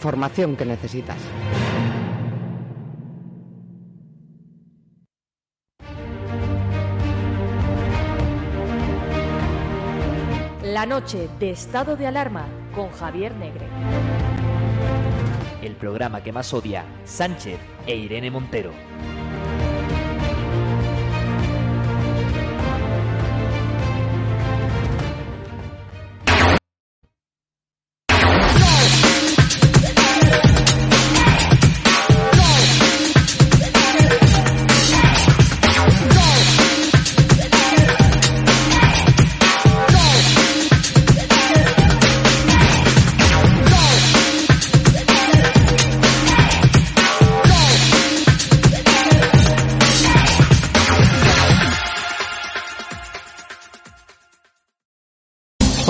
información que necesitas. La noche de estado de alarma con Javier Negre. El programa que más odia Sánchez e Irene Montero.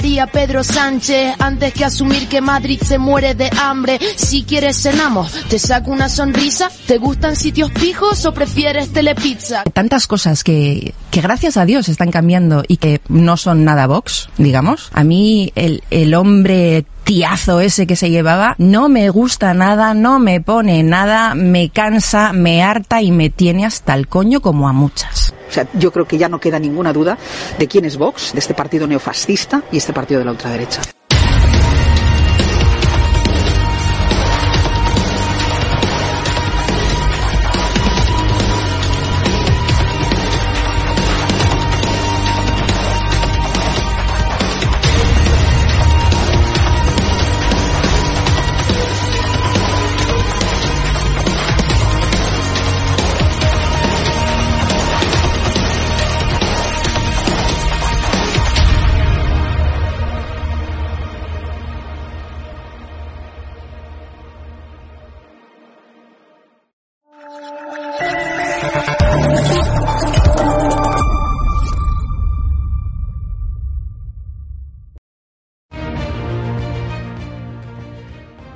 a Pedro Sánchez antes que asumir que Madrid se muere de hambre. Si quieres cenamos, te saco una sonrisa. ¿Te gustan sitios pijos o prefieres telepizza? Tantas cosas que, que gracias a Dios están cambiando y que no son nada Vox, digamos. A mí el, el hombre tiazo ese que se llevaba no me gusta nada, no me pone nada, me cansa, me harta y me tiene hasta el coño como a muchas. O sea, yo creo que ya no queda ninguna duda de quién es Vox, de este partido neofascista y este partido de la ultraderecha.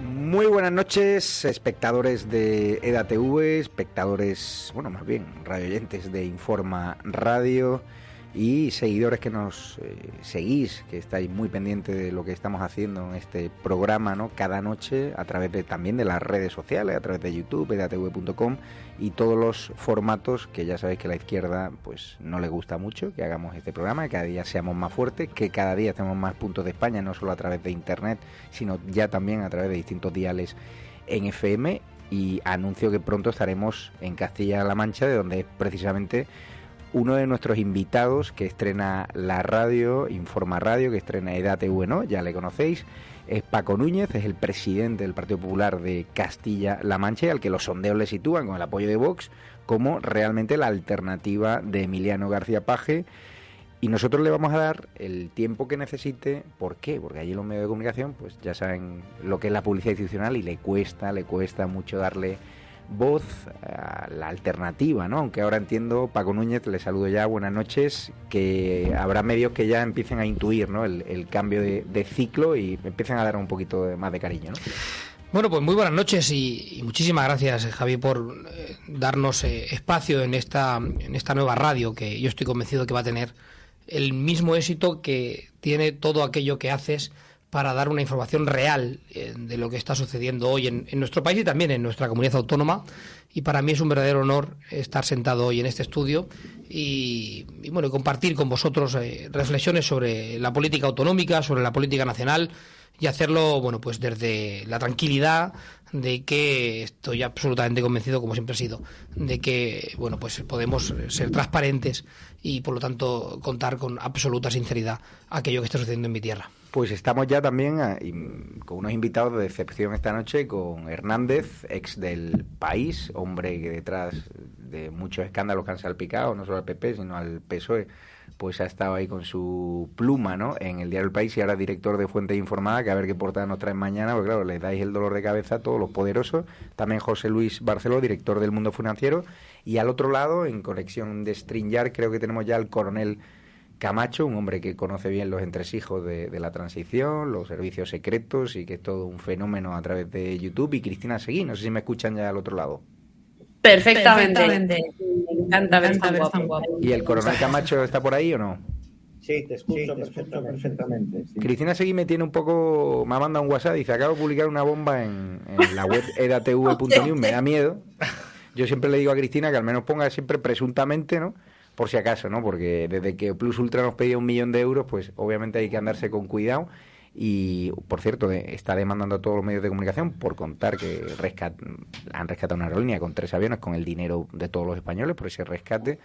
Muy buenas noches, espectadores de EDATV, espectadores, bueno, más bien, radioyentes de Informa Radio y seguidores que nos eh, seguís, que estáis muy pendientes de lo que estamos haciendo en este programa, ¿no? Cada noche a través de también de las redes sociales, a través de YouTube, edatv.com y todos los formatos que ya sabéis que la izquierda pues no le gusta mucho que hagamos este programa, que cada día seamos más fuertes, que cada día estemos más puntos de España, no solo a través de internet, sino ya también a través de distintos diales en FM y anuncio que pronto estaremos en Castilla-La Mancha, de donde es precisamente uno de nuestros invitados que estrena la radio, Informa Radio, que estrena EDATV, ¿no? Ya le conocéis. Es Paco Núñez, es el presidente del Partido Popular de Castilla-La Mancha, al que los sondeos le sitúan con el apoyo de Vox como realmente la alternativa de Emiliano García Paje. Y nosotros le vamos a dar el tiempo que necesite. ¿Por qué? Porque allí los medios de comunicación, pues ya saben lo que es la publicidad institucional y le cuesta, le cuesta mucho darle voz a la alternativa, ¿no? Aunque ahora entiendo, Paco Núñez, le saludo ya, buenas noches, que habrá medios que ya empiecen a intuir, ¿no? El, el cambio de, ciclo y empiecen a dar un poquito de, más de cariño, ¿no? Bueno, pues muy buenas noches y, y muchísimas gracias, Javi, por eh, darnos eh, espacio en esta, en esta nueva radio que yo estoy convencido que va a tener el mismo éxito que tiene todo aquello que haces para dar una información real eh, de lo que está sucediendo hoy en, nuestro país y también en nuestra comunidad autónoma. Y para mí es un verdadero honor estar sentado hoy en este estudio y, y bueno, compartir con vosotros eh, reflexiones sobre la política autonómica, sobre la política nacional y hacerlo, bueno, pues desde la tranquilidad de que estoy absolutamente convencido, como siempre he sido, de que, bueno, pues podemos ser transparentes y, por lo tanto, contar con absoluta sinceridad aquello que está sucediendo en mi tierra. Pues estamos ya también ah, con unos invitados de excepción esta noche, con Hernández, ex del país, hombre que detrás de muchos escándalos que han salpicado, no solo al PP, sino al PSOE, pues ha estado ahí con su pluma, ¿no? En el diario El País y ahora director de Fuente Informada, que a ver qué portada nos traen mañana, porque claro, le dais el dolor de cabeza a todos los poderosos. También José Luis Barceló, director del Mundo Financiero. Y al otro lado, en conexión de Stringyard, creo que tenemos ya al coronel Camacho, un hombre que conoce bien los entresijos de, de, la transición, los servicios secretos y que es todo un fenómeno a través de YouTube. Y Cristina Seguí, no sé si me escuchan ya al otro lado. Perfectamente. Me encanta ver tan guapo. ¿Y el coronel Camacho está por ahí o no? Sí, te escucho, perfectamente. Cristina Seguí me tiene un poco. Me ha mandado un WhatsApp y dice: Acabo de publicar una bomba en, la web edatv.news. me da miedo. Yo siempre le digo a Cristina que al menos ponga siempre presuntamente, ¿no? Por si acaso, ¿no? Porque desde que Plus Ultra nos pedía un millón de euros, pues obviamente hay que andarse con cuidado y, por cierto, está demandando a todos los medios de comunicación por contar que han rescatado una aerolínea con tres aviones con el dinero de todos los españoles por ese rescate.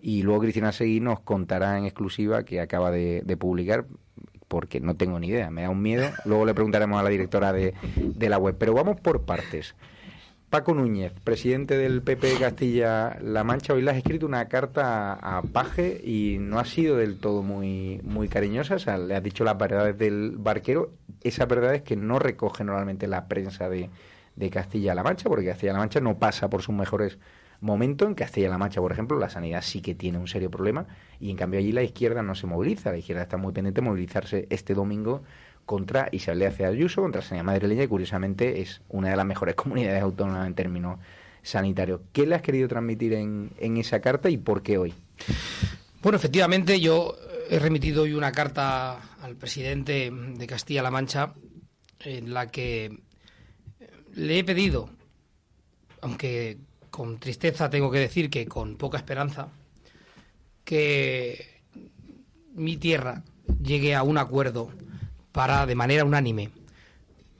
Y luego Cristina Seguí nos contará en exclusiva que acaba de, publicar, porque no tengo ni idea, me da un miedo. Luego le preguntaremos a la directora de la web. Pero vamos por partes. Paco Núñez, presidente del PP Castilla-La Mancha, hoy le has escrito una carta a Paje y no ha sido del todo muy, muy cariñosa. O sea, le has dicho las verdades del barquero, esas verdades que no recoge normalmente la prensa de, de Castilla-La Mancha, porque Castilla-La Mancha no pasa por sus mejores momentos. En Castilla-La Mancha, por ejemplo, la sanidad sí que tiene un serio problema y en cambio allí la izquierda no se moviliza. La izquierda está muy pendiente de movilizarse este domingo contra Isabel Díaz Ayuso, contra Sanidad Madrileña, y curiosamente es una de las mejores comunidades autónomas en términos sanitarios. ¿Qué le has querido transmitir en, en esa carta y por qué hoy? Bueno, efectivamente, yo he remitido hoy una carta al presidente de Castilla-La Mancha en la que le he pedido, aunque con tristeza tengo que decir que con poca esperanza, que mi tierra llegue a un acuerdo para, de manera unánime,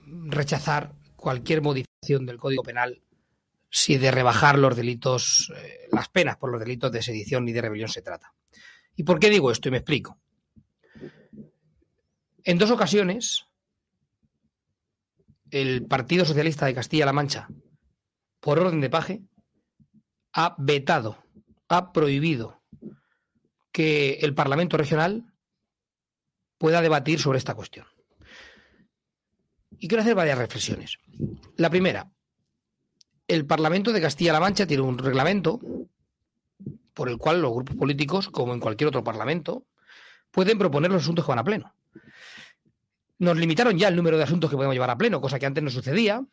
rechazar cualquier modificación del Código Penal si de rebajar los delitos, eh, las penas por los delitos de sedición y de rebelión se trata. ¿Y por qué digo esto? Y me explico. En dos ocasiones, el Partido Socialista de Castilla-La Mancha, por orden de paje, ha vetado, ha prohibido que el Parlamento Regional pueda debatir sobre esta cuestión. Y quiero hacer varias reflexiones. La primera, el Parlamento de Castilla-La Mancha tiene un reglamento por el cual los grupos políticos, como en cualquier otro Parlamento, pueden proponer los asuntos que van a pleno. Nos limitaron ya el número de asuntos que podemos llevar a pleno, cosa que antes no sucedía,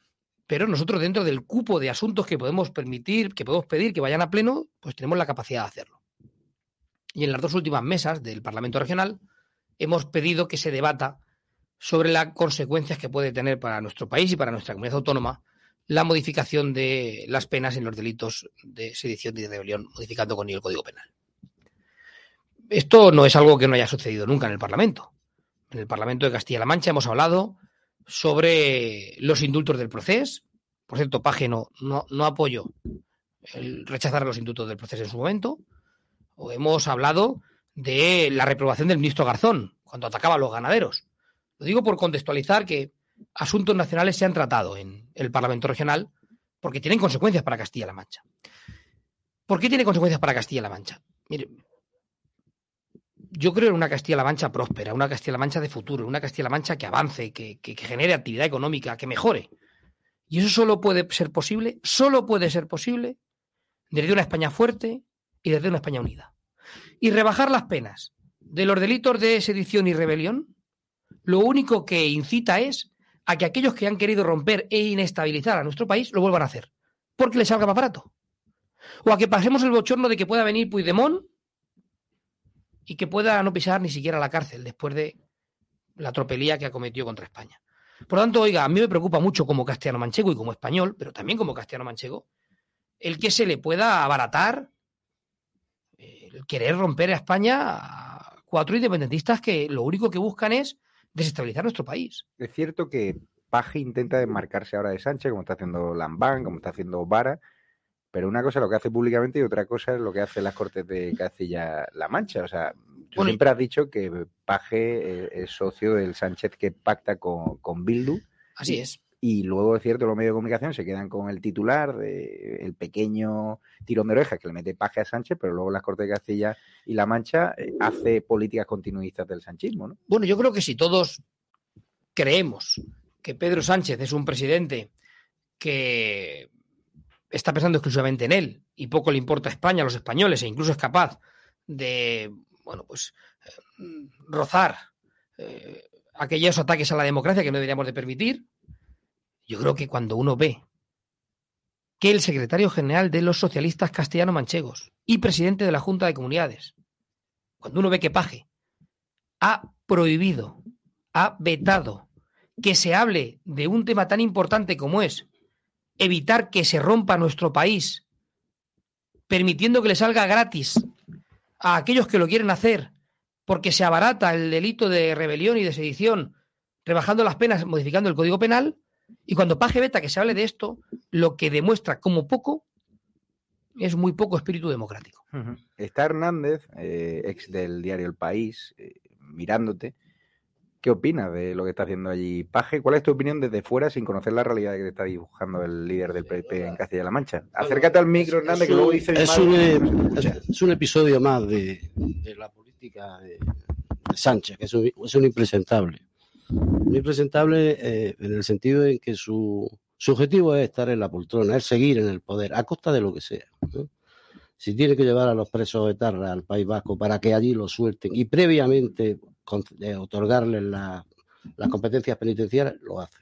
pero nosotros dentro del cupo de asuntos que podemos permitir, que podemos pedir que vayan a pleno, pues tenemos la capacidad de hacerlo. Y en las dos últimas mesas del Parlamento Regional hemos pedido que se debata sobre las consecuencias que puede tener para nuestro país y para nuestra comunidad autónoma la modificación de las penas en los delitos de sedición y de rebelión, modificando con ello el Código Penal. Esto no es algo que no haya sucedido nunca en el Parlamento. En el Parlamento de Castilla-La Mancha hemos hablado sobre los indultos del proceso. Por cierto, Paje no, apoyo el rechazar los indultos del proceso en su momento. O hemos hablado de la reprobación del ministro Garzón cuando atacaba a los ganaderos. Lo digo por contextualizar que asuntos nacionales se han tratado en el Parlamento Regional porque tienen consecuencias para Castilla-La Mancha. ¿Por qué tiene consecuencias para Castilla-La Mancha? Mire, yo creo en una Castilla-La Mancha próspera, una Castilla-La Mancha de futuro, una Castilla-La Mancha que avance, que, que, genere actividad económica, que mejore. Y eso solo puede ser posible, solo puede ser posible desde una España fuerte y desde una España unida y rebajar las penas de los delitos de sedición y rebelión, lo único que incita es a que aquellos que han querido romper e inestabilizar a nuestro país lo vuelvan a hacer, porque les salga más barato. O a que pasemos el bochorno de que pueda venir Puigdemont y que pueda no pisar ni siquiera la cárcel después de la tropelía que ha cometido contra España. Por lo tanto, oiga, a mí me preocupa mucho como castellano manchego y como español, pero también como castellano manchego, el que se le pueda abaratar querer romper a España a cuatro independentistas que lo único que buscan es desestabilizar nuestro país. Es cierto que Paje intenta desmarcarse ahora de Sánchez, como está haciendo Lambán, como está haciendo Vara, pero una cosa es lo que hace públicamente y otra cosa es lo que hace las Cortes de Castilla-La Mancha. O sea, tú siempre has dicho que Paje es socio del Sánchez que pacta con, con Bildu. Así es. Y luego, es cierto, los medios de comunicación se quedan con el titular de el pequeño tirón de orejas que le mete paje a Sánchez, pero luego las Cortes de Castilla y La Mancha eh, hace políticas continuistas del sanchismo, ¿no? Bueno, yo creo que si todos creemos que Pedro Sánchez es un presidente que está pensando exclusivamente en él y poco le importa a España, a los españoles, e incluso es capaz de, bueno, pues eh, rozar eh, aquellos ataques a la democracia que no deberíamos de permitir, yo creo que cuando uno ve que el secretario general de los socialistas castellano-manchegos y presidente de la Junta de Comunidades, cuando uno ve que Paje ha prohibido, ha vetado que se hable de un tema tan importante como es evitar que se rompa nuestro país, permitiendo que le salga gratis a aquellos que lo quieren hacer, porque se abarata el delito de rebelión y de sedición, rebajando las penas, modificando el Código Penal, y cuando Paje Beta que se hable de esto, lo que demuestra como poco es muy poco espíritu democrático. Está Hernández, eh, ex del diario El País, eh, mirándote. ¿Qué opinas de lo que está haciendo allí Paje? ¿Cuál es tu opinión desde fuera sin conocer la realidad que te está dibujando el líder del PP en Castilla-La Mancha? Acércate al micro, Hernández, que luego dice... Es, un, es, un, episodio más de, la política de, Sánchez, que es un impresentable muy presentable eh, en el sentido en que su, objetivo es estar en la poltrona, es seguir en el poder, a costa de lo que sea. Si tiene que llevar a los presos de Tarra al País Vasco para que allí lo suelten y previamente eh, otorgarles las competencias penitenciarias, lo hace.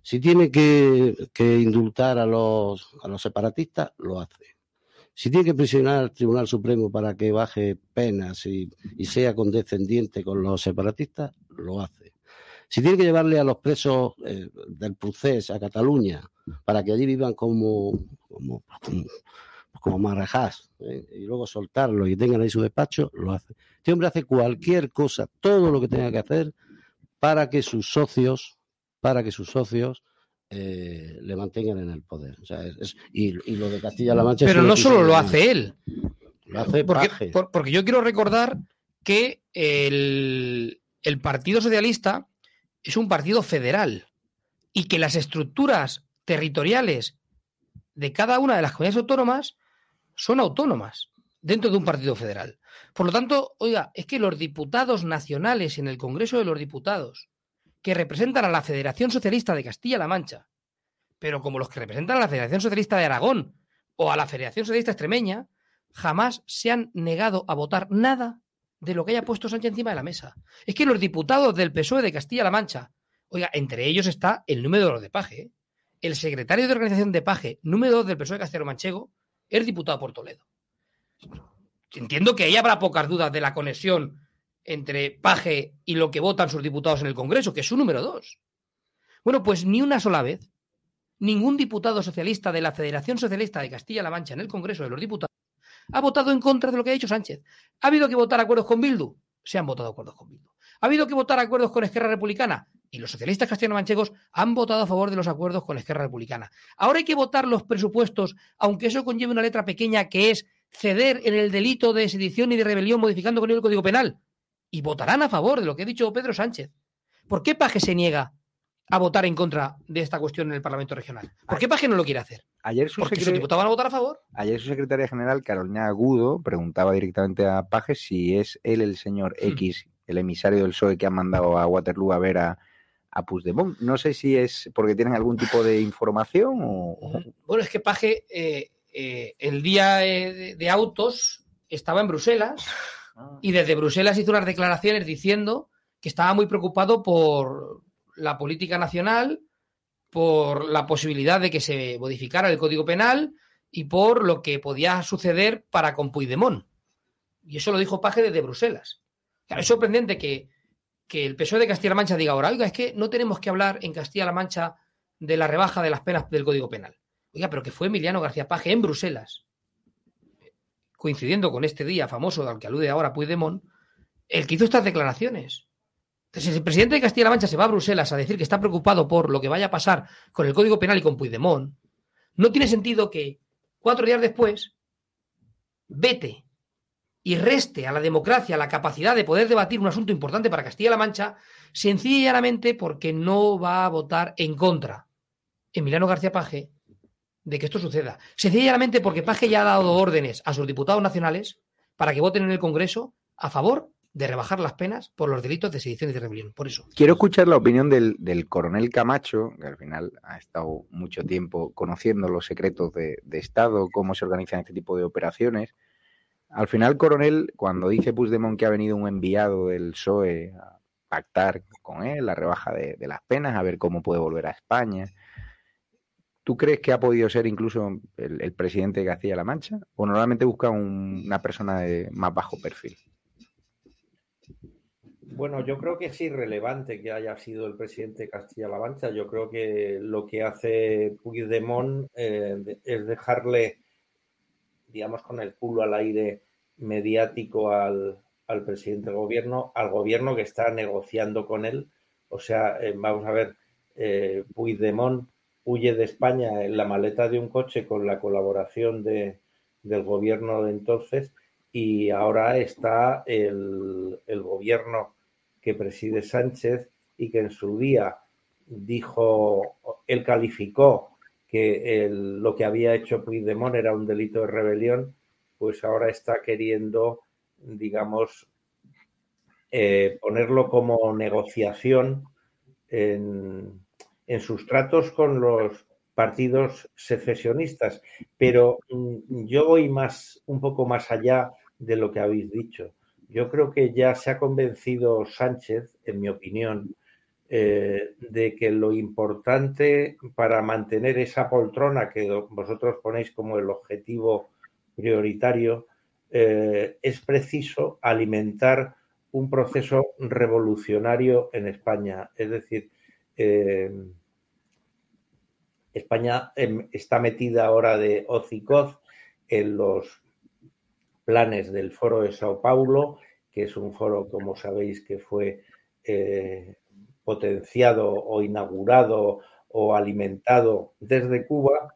Si tiene que, indultar a los, a los separatistas, lo hace. Si tiene que prisionar al Tribunal Supremo para que baje penas y sea condescendiente con los separatistas, lo hace. Si tiene que llevarle a los presos eh, del procés a Cataluña para que allí vivan como, como, como, marajás ¿eh? y luego soltarlo y tengan ahí su despacho, lo hace. Este hombre hace cualquier cosa, todo lo que tenga que hacer para que sus socios, para que sus socios eh, le mantengan en el poder. y, lo de Castilla-La Mancha. Pero no solo lo hace él. Lo hace porque, porque yo quiero recordar que el, el Partido Socialista es un partido federal y que las estructuras territoriales de cada una de las comunidades autónomas son autónomas dentro de un partido federal. Por lo tanto, oiga, es que los diputados nacionales en el Congreso de los Diputados, que representan a la Federación Socialista de Castilla-La Mancha, pero como los que representan a la Federación Socialista de Aragón o a la Federación Socialista Extremeña, jamás se han negado a votar nada de lo que haya puesto Sánchez encima de la mesa. Es que los diputados del PSOE de Castilla-La Mancha, oiga, entre ellos está el número dos de Paje, ¿eh? el secretario de organización de Paje, número dos del PSOE de Castilla-La Manchego, es diputado por Toledo. Entiendo que ahí habrá pocas dudas de la conexión entre Paje y lo que votan sus diputados en el Congreso, que es su número dos. Bueno, pues ni una sola vez, ningún diputado socialista de la Federación Socialista de Castilla-La Mancha en el Congreso de los Diputados ha votado en contra de lo que ha dicho Sánchez. ¿Ha habido que votar acuerdos con Bildu? Se han votado acuerdos con Bildu. ¿Ha habido que votar acuerdos con Esquerra Republicana? Y los socialistas castellano-manchegos han votado a favor de los acuerdos con Esquerra Republicana. Ahora hay que votar los presupuestos, aunque eso conlleve una letra pequeña que es ceder en el delito de sedición y de rebelión modificando con el Código Penal. Y votarán a favor de lo que ha dicho Pedro Sánchez. ¿Por qué Paje se niega a votar en contra de esta cuestión en el Parlamento Regional? ¿Por qué Paje no lo quiere hacer? Ayer su Porque sus diputados van a votar a favor. Ayer su secretaria general, Carolina Agudo, preguntaba directamente a Paje si es él el señor hmm. X, el emisario del PSOE que ha mandado a Waterloo a ver a, a Puigdemont. No sé si es porque tienen algún tipo de información o... Bueno, es que Paje eh, eh, el día de, de, autos estaba en Bruselas ah. y desde Bruselas hizo unas declaraciones diciendo que estaba muy preocupado por la política nacional, por la posibilidad de que se modificara el Código Penal y por lo que podía suceder para con Puigdemont. Y eso lo dijo Paje desde Bruselas. es sorprendente que, que el PSOE de Castilla-La Mancha diga ahora, oiga, es que no tenemos que hablar en Castilla-La Mancha de la rebaja de las penas del Código Penal. Oiga, pero que fue Emiliano García Paje en Bruselas, coincidiendo con este día famoso al que alude ahora Puigdemont, el que hizo estas declaraciones. Entonces, el presidente de Castilla-La Mancha se va a Bruselas a decir que está preocupado por lo que vaya a pasar con el Código Penal y con Puigdemont, no tiene sentido que cuatro días después vete y reste a la democracia la capacidad de poder debatir un asunto importante para Castilla-La Mancha, sencillamente porque no va a votar en contra Emiliano García Paje de que esto suceda. Sencillamente porque Paje ya ha dado órdenes a sus diputados nacionales para que voten en el Congreso a favor de rebajar las penas por los delitos de sedición y de rebelión. Por eso. Quiero escuchar la opinión del, coronel Camacho, que al final ha estado mucho tiempo conociendo los secretos de, Estado, cómo se organizan este tipo de operaciones. Al final, coronel, cuando dice Puigdemont que ha venido un enviado del PSOE a pactar con él la rebaja de, las penas, a ver cómo puede volver a España, ¿Tú crees que ha podido ser incluso el, presidente de Castilla-La Mancha? ¿O normalmente busca una persona de más bajo perfil? Bueno, yo creo que es irrelevante que haya sido el presidente de Castilla-La Mancha. Yo creo que lo que hace Puigdemont eh, es dejarle, digamos, con el culo al aire mediático al, presidente del gobierno, al gobierno que está negociando con él. O sea, eh, vamos a ver, eh, Puigdemont huye de España en la maleta de un coche con la colaboración de, del gobierno de entonces y ahora está el, el gobierno que preside Sánchez y que en su día dijo, él calificó que lo que había hecho Puigdemont era un delito de rebelión, pues ahora está queriendo, digamos, eh, ponerlo como negociación en, en sus tratos con los partidos secesionistas. Pero mm, yo voy más, un poco más allá de lo que habéis dicho. Yo creo que ya se ha convencido Sánchez, en mi opinión, eh, de que lo importante para mantener esa poltrona que vosotros ponéis como el objetivo prioritario eh, es preciso alimentar un proceso revolucionario en España. Es decir, eh, España em, está metida ahora de hocicoz en los planes del Foro de Sao Paulo, que es un foro, como sabéis, que fue eh, potenciado o inaugurado o alimentado desde Cuba.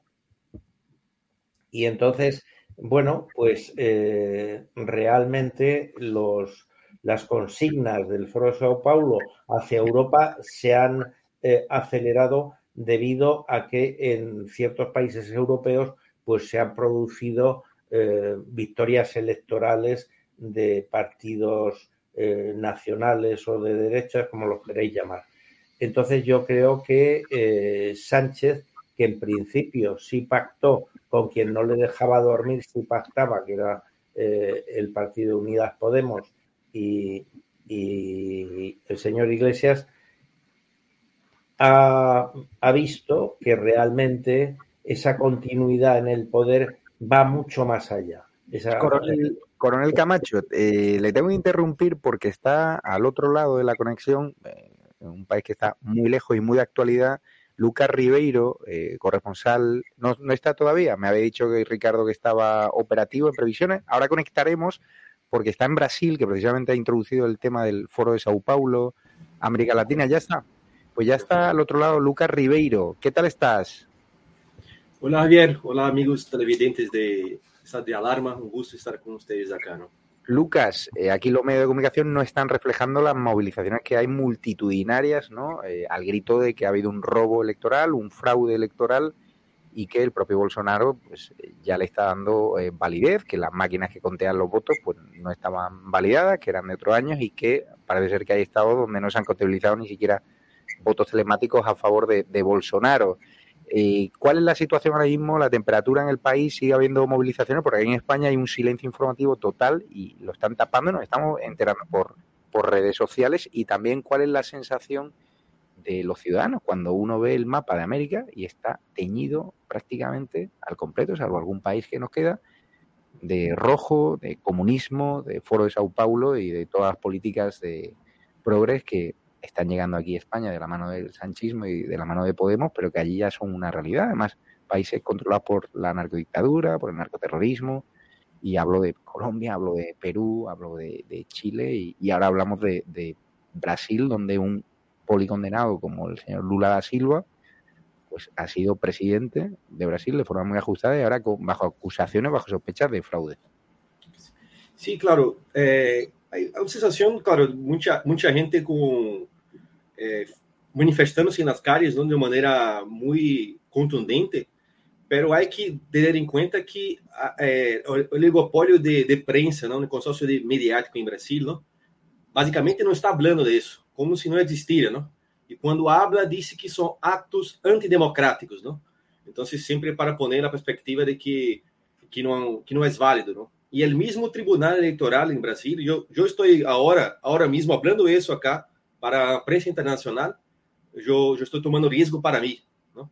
Y entonces, bueno, pues eh, realmente los, las consignas del Foro de Sao Paulo hacia Europa se han eh, acelerado debido a que en ciertos países europeos pues se han producido eh, victorias electorales de partidos eh, nacionales o de derechas, como los queréis llamar. Entonces yo creo que eh, Sánchez, que en principio sí pactó con quien no le dejaba dormir, sí pactaba, que era el Partido Unidas Podemos y, el señor Iglesias, ha, visto que realmente esa continuidad en el poder va mucho más allá. Coronel, Camacho, eh, le tengo que interrumpir porque está al otro lado de la conexión, eh, en un país que está muy lejos y muy de actualidad, Lucas Ribeiro, eh, corresponsal, no, no, está todavía, me había dicho que Ricardo que estaba operativo en previsiones, ahora conectaremos porque está en Brasil, que precisamente ha introducido el tema del foro de Sao Paulo, América Latina, ya está. Pues ya está al otro lado Lucas Ribeiro. ¿Qué tal estás? Hola Javier, hola amigos televidentes de de Alarma, un gusto estar con ustedes acá, ¿no? Lucas, eh, aquí los medios de comunicación no están reflejando las movilizaciones que hay multitudinarias, ¿no? Eh, al grito de que ha habido un robo electoral, un fraude electoral y que el propio Bolsonaro pues ya le está dando eh, validez, que las máquinas que contean los votos pues no estaban validadas, que eran de otros años y que parece ser que hay estados donde no se han contabilizado ni siquiera votos telemáticos a favor de, Bolsonaro. Eh, ¿Cuál es la situación ahora mismo? ¿La temperatura en el país? ¿Sigue habiendo movilizaciones? Porque aquí en España hay un silencio informativo total y lo están tapando, nos estamos enterando por, por redes sociales. Y también, ¿cuál es la sensación de los ciudadanos cuando uno ve el mapa de América y está teñido prácticamente al completo, salvo algún país que nos queda, de rojo, de comunismo, de Foro de Sao Paulo y de todas las políticas de progres que están llegando aquí a España de la mano del sanchismo y de la mano de Podemos, pero que allí ya son una realidad. Además, países controlados por la narcodictadura, por el narcoterrorismo, y hablo de Colombia, hablo de Perú, hablo de, Chile, y, ahora hablamos de, Brasil, donde un policondenado como el señor Lula da Silva, pues ha sido presidente de Brasil de forma muy ajustada y ahora con, bajo acusaciones, bajo sospechas de fraude. Sí, claro. Eh, hay una sensación, claro, mucha, mucha gente con, eh, manifestándose nas calles de maneira muito contundente, pero há que ter em conta que é, o oligopólio de, de prensa, não, o consórcio de mediático em Brasil, não, basicamente não está falando disso, como se não existira, não? E quando habla, disse que são atos antidemocráticos, não? Então, sempre para pôr na perspectiva de que que não que não é válido, não? E o mesmo Tribunal Eleitoral em Brasil, eu, eu estou agora, agora mesmo falando isso acá para a prensa internacional, yo, yo estoy tomando riesgo para mí, ¿no?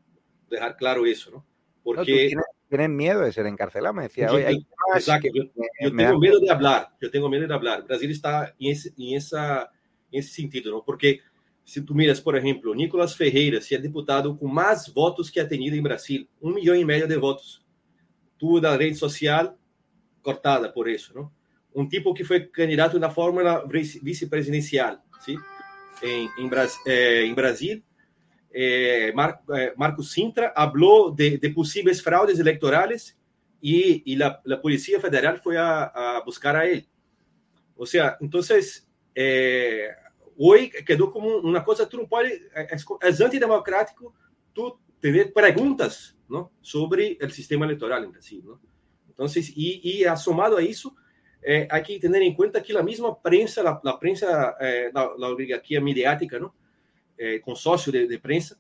Dejar claro eso, ¿no? Porque... No, tienes, miedo de ser encarcelado, me decía. Yo, hay exacto, yo, yo tengo miedo de hablar, yo tengo miedo de hablar. Brasil está en ese, en esa, en ese sentido, ¿no? Porque se tu miras, por exemplo, Nicolas Ferreira, se é deputado com mais votos que ha tenido em Brasil, um milhão e meio de votos. Tudo da rede social cortada por isso, não? Um tipo que foi candidato na fórmula vice-presidencial, sim? em, em, eh, em Brasil, eh, Mar, eh, Marcos Sintra falou de, de, possíveis fraudes eleitorais e, e a, a Polícia Federal foi a, a, buscar a ele. Ou seja, então, hoje quedou como uma coisa, tu não pode, é, é antidemocrático tu ter perguntas não, sobre o sistema eleitoral em Brasil. Não? Então, e, e somado a isso, eh, hay que tener en cuenta que la misma prensa, la, prensa, eh, la, oligarquía mediática, ¿no? Eh, consorcio de, de prensa,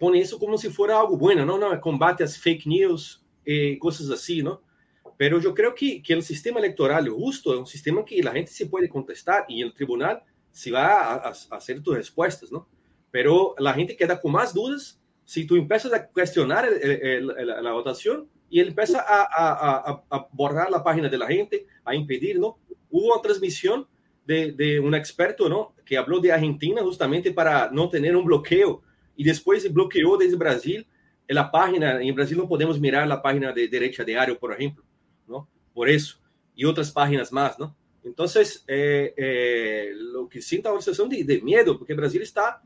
pone eso como si fuera algo bueno, ¿no? no combate a fake news, cosas así, ¿no? Pero yo creo que, que el sistema electoral justo es un sistema que la gente se puede contestar y el tribunal se va a, a, a hacer tus respuestas, ¿no? Pero la gente queda con más dudas si tú empiezas a cuestionar la votación y él empieza a, a, a, borrar la página de la gente, a impedir, ¿no? Hubo una transmisión de, de, un experto, ¿no? Que habló de Argentina justamente para no tener un bloqueo y después bloqueó desde Brasil la página, en Brasil no podemos mirar la página de Derecha Diario, por ejemplo, ¿no? Por eso, y otras páginas más, ¿no? Entonces, eh, eh, lo que siento una sensación de, de, miedo, porque Brasil está,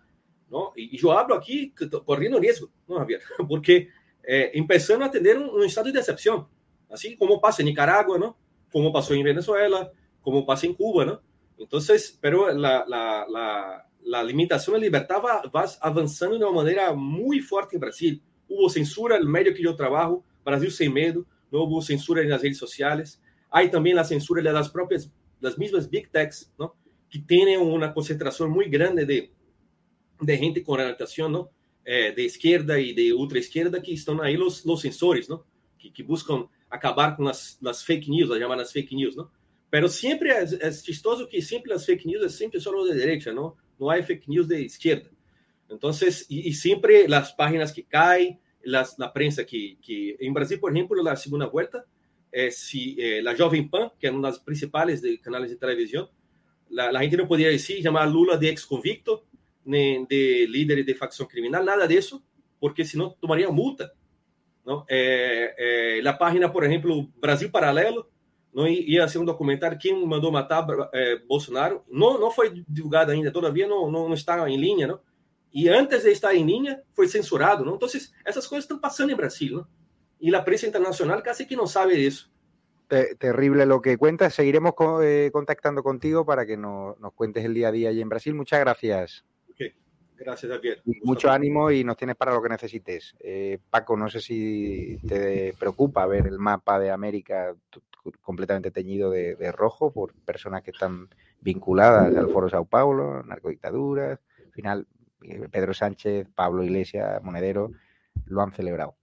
¿no? Y yo hablo aquí corriendo riesgo, ¿no, Javier? Porque eh, empezando a tener un, un, estado de decepción, así como pasa en Nicaragua, ¿no? Como pasó en Venezuela, como pasa en Cuba, ¿no? Entonces, pero la, la, la, la limitación de libertad va, va, avanzando de una manera muy fuerte en Brasil. Hubo censura en el medio que yo trabajo, Brasil sin miedo, no hubo censura en las redes sociales. Hay también la censura de las propias, las mismas big techs, ¿no? Que tienen una concentración muy grande de, de gente con orientación, ¿no? É, de esquerda e de ultra esquerda que estão aí os, os sensores, não? Que, que buscam acabar com as, as fake news, as chamadas fake news, não? Pero sempre é, é chistoso que sempre as fake news é sempre só de direita, não? Não há fake news de esquerda. Então, e, e sempre as páginas que caem, las, la prensa que, que em Brasil, por exemplo, na segunda volta, é, se é, a Jovem Pan, que é uma das principais de canais de televisão, a gente não podia dizer chamar Lula de ex-convicto, de líderes de facción criminal, nada de eso, porque si no tomaría multa. ¿no? Eh, eh, la página, por ejemplo, Brasil Paralelo, não ia ser um documentário quem mandou matar eh, Bolsonaro. Não, não foi divulgado ainda, todavia não, não, não, está em linha, não? E antes de estar em linha, foi censurado, não? Então, essas coisas estão passando em Brasil, não? E a prensa internacional quase que não sabe disso. Terrible lo que cuentas. Seguiremos eh, contactando contigo para que nos, nos cuentes el día a día allí en Brasil. Muchas gracias. Gracias, Javier. Mucho ánimo y nos tienes para lo que necesites. Eh, Paco, no sé si te preocupa ver el mapa de América completamente teñido de, de, rojo por personas que están vinculadas al Foro Sao Paulo, narcodictaduras. Al final, eh, Pedro Sánchez, Pablo Iglesias, Monedero, lo han celebrado.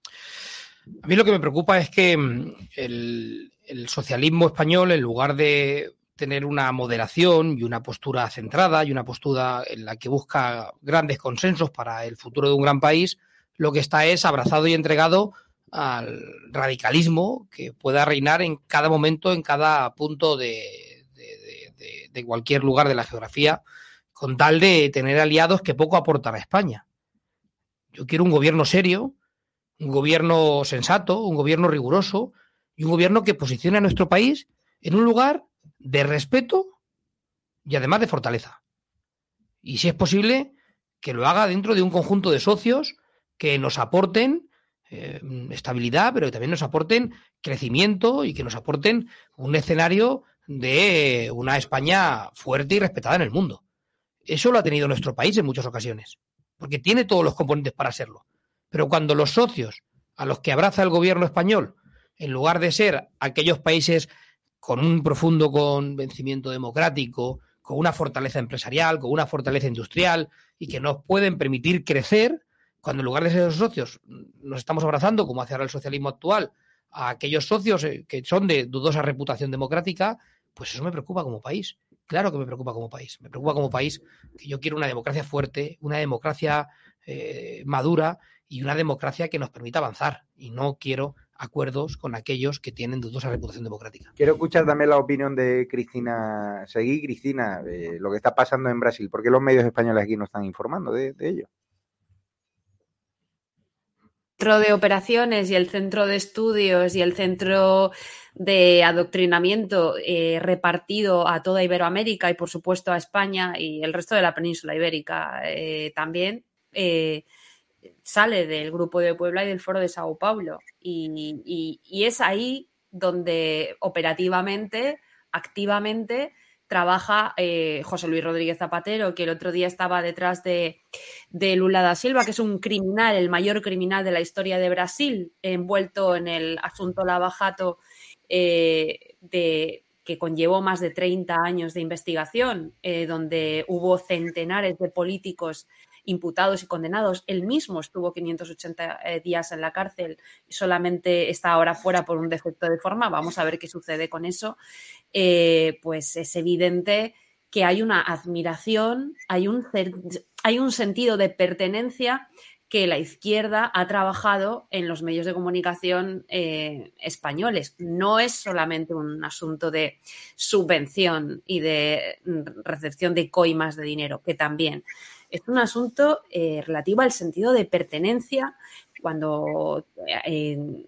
A mí lo que me preocupa es que mm, el, el socialismo español, en lugar de tener una moderación y una postura centrada y una postura en la que busca grandes consensos para el futuro de un gran país, lo que está es abrazado y entregado al radicalismo que pueda reinar en cada momento, en cada punto de, de, cualquier lugar de la geografía, con tal de tener aliados que poco aportan a España. Yo quiero un gobierno serio, un gobierno sensato, un gobierno riguroso y un gobierno que posicione a nuestro país en un lugar de respeto y además de fortaleza. Y si es posible, que lo haga dentro de un conjunto de socios que nos aporten eh, estabilidad, pero que también nos aporten crecimiento y que nos aporten un escenario de una España fuerte y respetada en el mundo. Eso lo ha tenido nuestro país en muchas ocasiones, porque tiene todos los componentes para serlo. Pero cuando los socios a los que abraza el gobierno español, en lugar de ser aquellos países con un profundo convencimiento democrático, con una fortaleza empresarial, con una fortaleza industrial y que nos pueden permitir crecer, cuando en lugar de ser esos socios nos estamos abrazando, como hace ahora el socialismo actual, a aquellos socios eh, que son de dudosa reputación democrática, pues eso me preocupa como país. Claro que me preocupa como país. Me preocupa como país que yo quiero una democracia fuerte, una democracia eh, madura y una democracia que nos permita avanzar. Y no quiero acuerdos con aquellos que tienen dudosa reputación democrática. Quiero escuchar también la opinión de Cristina Seguí. Cristina, lo que está pasando en Brasil. ¿Por qué los medios españoles aquí no están informando de ello? centro de operaciones y el centro de estudios y el centro de adoctrinamiento eh, repartido a toda Iberoamérica y por supuesto a España y el resto de la península ibérica eh, también eh, sale del grupo de Puebla y del foro de Sao Paulo. Y es ahí donde operativamente, activamente, trabaja eh, José Luis Rodríguez Zapatero, que el otro día estaba detrás de, Lula da Silva, que es un criminal, el mayor criminal de la historia de Brasil, envuelto en el asunto Lavajato, eh, de, que conllevó más de 30 años de investigación, eh, donde hubo centenares de políticos imputados y condenados. Él mismo estuvo 580 eh, días en la cárcel y solamente está ahora fuera por un defecto de forma. Vamos a ver qué sucede con eso. Eh, pues es evidente que hay una admiración, hay un, hay un sentido de pertenencia que la izquierda ha trabajado en los medios de comunicación eh, españoles. No es solamente un asunto de subvención y de recepción de coimas de dinero, que también, es un asunto eh, relativo al sentido de pertenencia cuando eh,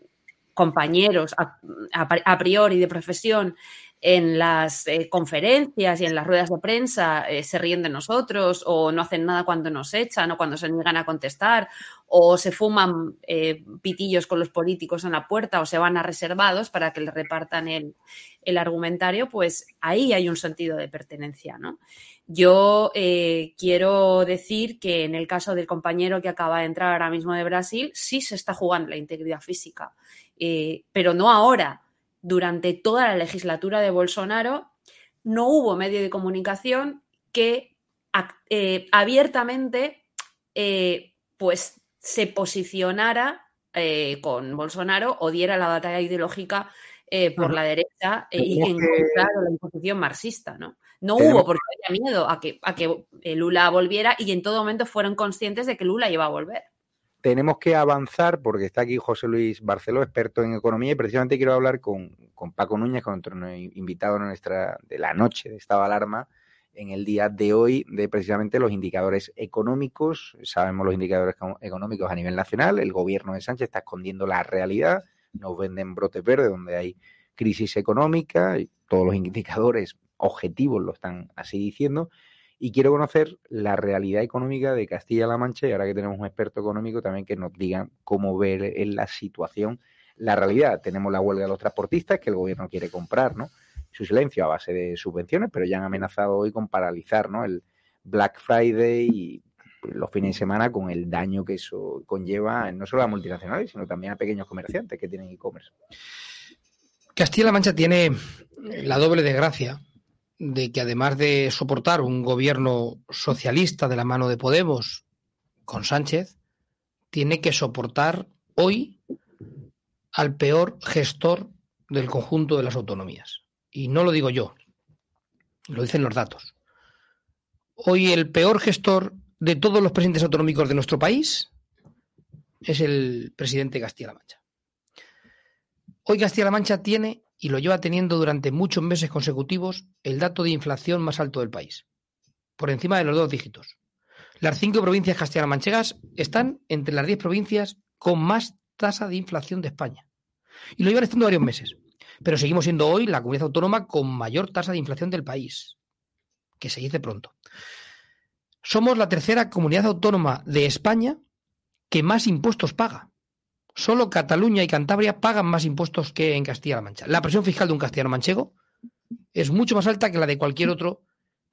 compañeros a, priori de profesión en las eh, conferencias y en las ruedas de prensa se ríen de nosotros o no hacen nada cuando nos echan o cuando se niegan a contestar o se fuman pitillos con los políticos en la puerta o se van a reservados para que les repartan el, el argumentario, pues ahí hay un sentido de pertenencia, ¿no? Yo eh, quiero decir que en el caso del compañero que acaba de entrar ahora mismo de Brasil, sí se está jugando la integridad física, eh, pero no ahora. Durante toda la legislatura de Bolsonaro no hubo medio de comunicación que eh, abiertamente pues se posicionara con Bolsonaro o diera la batalla ideológica por la derecha y en contra de la imposición marxista, ¿no? No hubo porque había miedo a que, a que eh, Lula volviera y en todo momento fueron conscientes de que Lula iba a volver. Tenemos que avanzar porque está aquí José Luis Barceló, experto en economía, y precisamente quiero hablar con, Paco Núñez, con nuestro invitado nuestra, de la noche de estado alarma, en el día de hoy de precisamente los indicadores económicos. Sabemos los indicadores económicos a nivel nacional. El gobierno de Sánchez está escondiendo la realidad. Nos venden brotes verdes donde hay crisis económica y todos los indicadores objetivos lo están así diciendo. Y quiero conocer la realidad económica de Castilla-La Mancha y ahora que tenemos un experto económico también que nos diga cómo ver en la situación la realidad. Tenemos la huelga de los transportistas que el gobierno quiere comprar, ¿no? Su silencio a base de subvenciones, pero ya han amenazado hoy con paralizar, ¿no? El Black Friday y los fines de semana con el daño que eso conlleva no solo a multinacionales, sino también a pequeños comerciantes que tienen e-commerce. Castilla-La Mancha tiene la doble desgracia de que además de soportar un gobierno socialista de la mano de Podemos con Sánchez, tiene que soportar hoy al peor gestor del conjunto de las autonomías. Y no lo digo yo, lo dicen los datos. Hoy el peor gestor de todos los presidentes autonómicos de nuestro país es el presidente Castilla-La Mancha. Hoy Castilla-La Mancha tiene y lo lleva teniendo durante muchos meses consecutivos el dato de inflación más alto del país, por encima de los dos dígitos. Las cinco provincias castellano-manchegas están entre las diez provincias con más tasa de inflación de España. Y lo llevan estando varios meses. Pero seguimos siendo hoy la comunidad autónoma con mayor tasa de inflación del país, que se dice pronto. somos la tercera comunidad autónoma de España que más impuestos paga. Solo Cataluña y Cantabria pagan más impuestos que en Castilla-La Mancha. La presión fiscal de un castellano manchego es mucho más alta que la de cualquier otro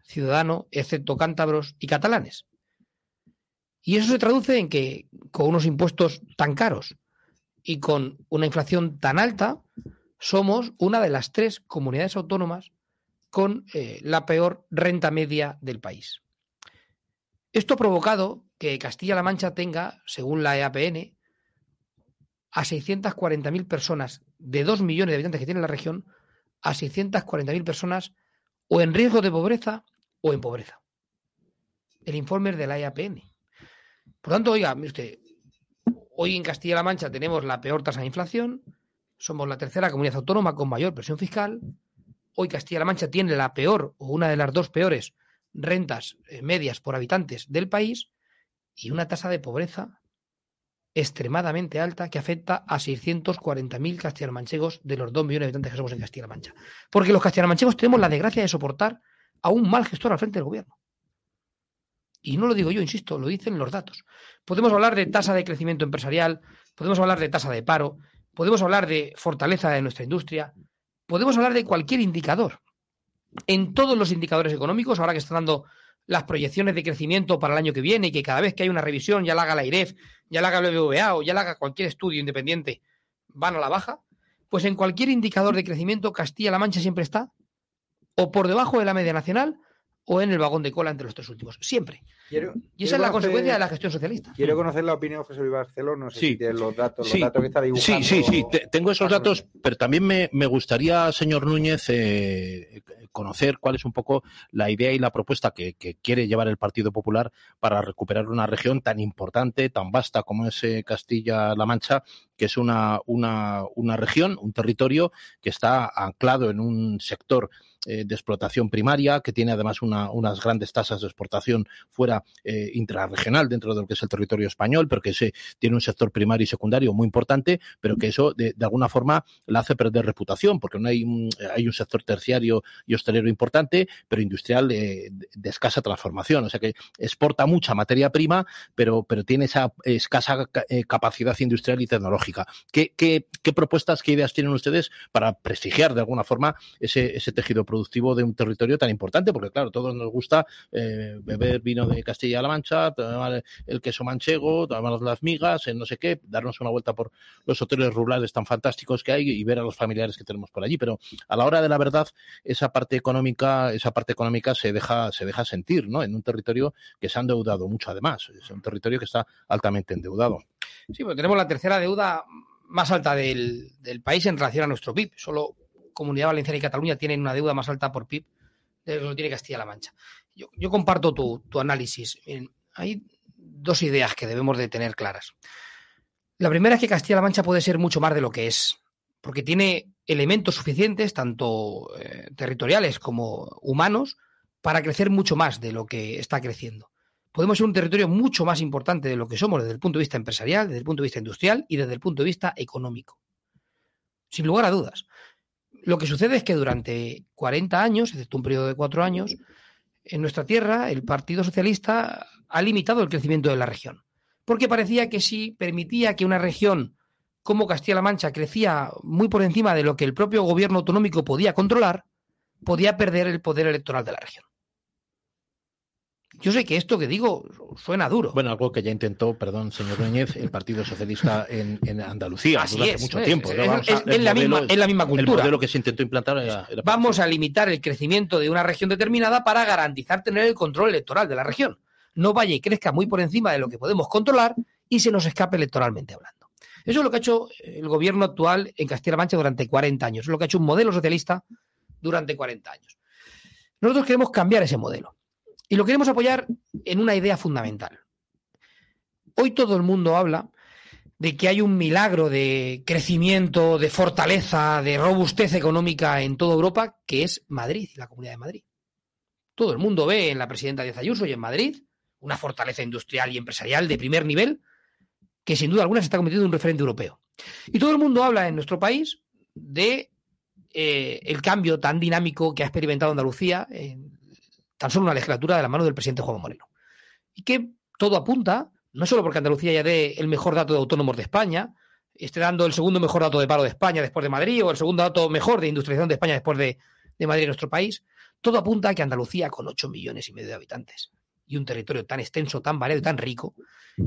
ciudadano, excepto cántabros y catalanes. Y eso se traduce en que con unos impuestos tan caros y con una inflación tan alta, somos una de las tres comunidades autónomas con eh, la peor renta media del país. Esto ha provocado que Castilla-La Mancha tenga, según la EAPN, a 640.000 personas de 2 millones de habitantes que tiene la región, a 640.000 personas o en riesgo de pobreza o en pobreza. El informe es de la EAPN. Por tanto, oiga, usted, hoy en Castilla-La Mancha tenemos la peor tasa de inflación, somos la tercera comunidad autónoma con mayor presión fiscal, hoy Castilla-La Mancha tiene la peor o una de las dos peores rentas eh, medias por habitantes del país y una tasa de pobreza extremadamente alta que afecta a 640.000 castellanomanchegos de los 2 millones de habitantes que somos en Castilla-La Mancha. Porque los castellanomanchegos tenemos la desgracia de soportar a un mal gestor al frente del gobierno. Y no lo digo yo, insisto, lo dicen los datos. Podemos hablar de tasa de crecimiento empresarial, podemos hablar de tasa de paro, podemos hablar de fortaleza de nuestra industria, podemos hablar de cualquier indicador. En todos los indicadores económicos, ahora que están dando las proyecciones de crecimiento para el año que viene y que cada vez que hay una revisión, ya la haga la IREF, ya la haga el BBVA o ya la haga cualquier estudio independiente, van a la baja, pues en cualquier indicador de crecimiento Castilla-La Mancha siempre está o por debajo de la media nacional o en el vagón de cola entre los tres últimos. Siempre. y esa es la consecuencia de la gestión socialista. Quiero conocer la opinión de José Luis Barceló. No sé sí. si tiene los datos, sí. los datos que está dibujando. Sí, sí, sí. Tengo esos datos, pero también me, me gustaría, señor Núñez, eh, conocer cuál es un poco la idea y la propuesta que, que, quiere llevar el Partido Popular para recuperar una región tan importante, tan vasta como es eh, Castilla-La Mancha, que es una, una, una región, un territorio que está anclado en un sector eh, de explotación primaria, que tiene además una, unas grandes tasas de exportación fuera eh, intrarregional dentro de lo que es el territorio español, pero que se, tiene un sector primario y secundario muy importante, pero que eso de, alguna forma la hace perder reputación, porque no hay un, hay un sector terciario y hostelero importante, pero industrial de, de, escasa transformación. O sea que exporta mucha materia prima, pero, pero tiene esa escasa eh, capacidad industrial y tecnológica. ¿Qué, qué, qué propuestas, qué ideas tienen ustedes para prestigiar de alguna forma ese, ese tejido productivo de un territorio tan importante, porque claro, todos nos gusta eh, beber vino de Castilla-La Mancha, tomar el queso manchego, tomar las migas, en no sé qué, darnos una vuelta por los hoteles rurales tan fantásticos que hay y ver a los familiares que tenemos por allí. Pero a la hora de la verdad, esa parte económica, esa parte económica se deja, se deja sentir, ¿no? En un territorio que se ha endeudado mucho además. Es un territorio que está altamente endeudado. Sí, pues tenemos la tercera deuda más alta del, del país en relación a nuestro PIB. Solo Comunidad Valenciana y Cataluña tienen una deuda más alta por PIB de lo que tiene Castilla-La Mancha. Yo, comparto tu, tu análisis. Hay dos ideas que debemos de tener claras. La primera es que Castilla-La Mancha puede ser mucho más de lo que es, porque tiene elementos suficientes, tanto eh, territoriales como humanos, para crecer mucho más de lo que está creciendo. Podemos ser un territorio mucho más importante de lo que somos desde el punto de vista empresarial, desde el punto de vista industrial y desde el punto de vista económico. Sin lugar a dudas. Lo que sucede es que durante 40 años, excepto un periodo de cuatro años, en nuestra tierra el Partido Socialista ha limitado el crecimiento de la región. Porque parecía que si permitía que una región como Castilla-La Mancha crecía muy por encima de lo que el propio gobierno autonómico podía controlar, podía perder el poder electoral de la región. Yo sé que esto que digo suena duro. Bueno, algo que ya intentó, perdón, señor Núñez, el Partido Socialista en, en Andalucía Así durante es, mucho es, tiempo. Es, la misma, es la misma cultura. El modelo que se intentó implantar era, era Vamos a limitar el crecimiento de una región determinada para garantizar tener el control electoral de la región. No vaya y crezca muy por encima de lo que podemos controlar y se nos escape electoralmente hablando. Eso es lo que ha hecho el gobierno actual en Castilla-La Mancha durante 40 años. Es lo que ha hecho un modelo socialista durante 40 años. Nosotros queremos cambiar ese modelo. Y lo queremos apoyar en una idea fundamental. Hoy todo el mundo habla de que hay un milagro de crecimiento, de fortaleza, de robustez económica en toda Europa, que es Madrid, la Comunidad de Madrid. Todo el mundo ve en la presidenta Díaz Ayuso y en Madrid una fortaleza industrial y empresarial de primer nivel, que sin duda alguna se está convirtiendo en un referente europeo. Y todo el mundo habla en nuestro país de eh, el cambio tan dinámico que ha experimentado Andalucía en tan solo una legislatura de la mano del presidente Juan Moreno. y que todo apunta, no solo porque Andalucía ya dé el mejor dato de autónomos de España, esté dando el segundo mejor dato de paro de España después de Madrid o el segundo dato mejor de industrialización de España después de, de Madrid, nuestro país, todo apunta a que Andalucía, con 8 millones y medio de habitantes y un territorio tan extenso, tan variado y tan rico,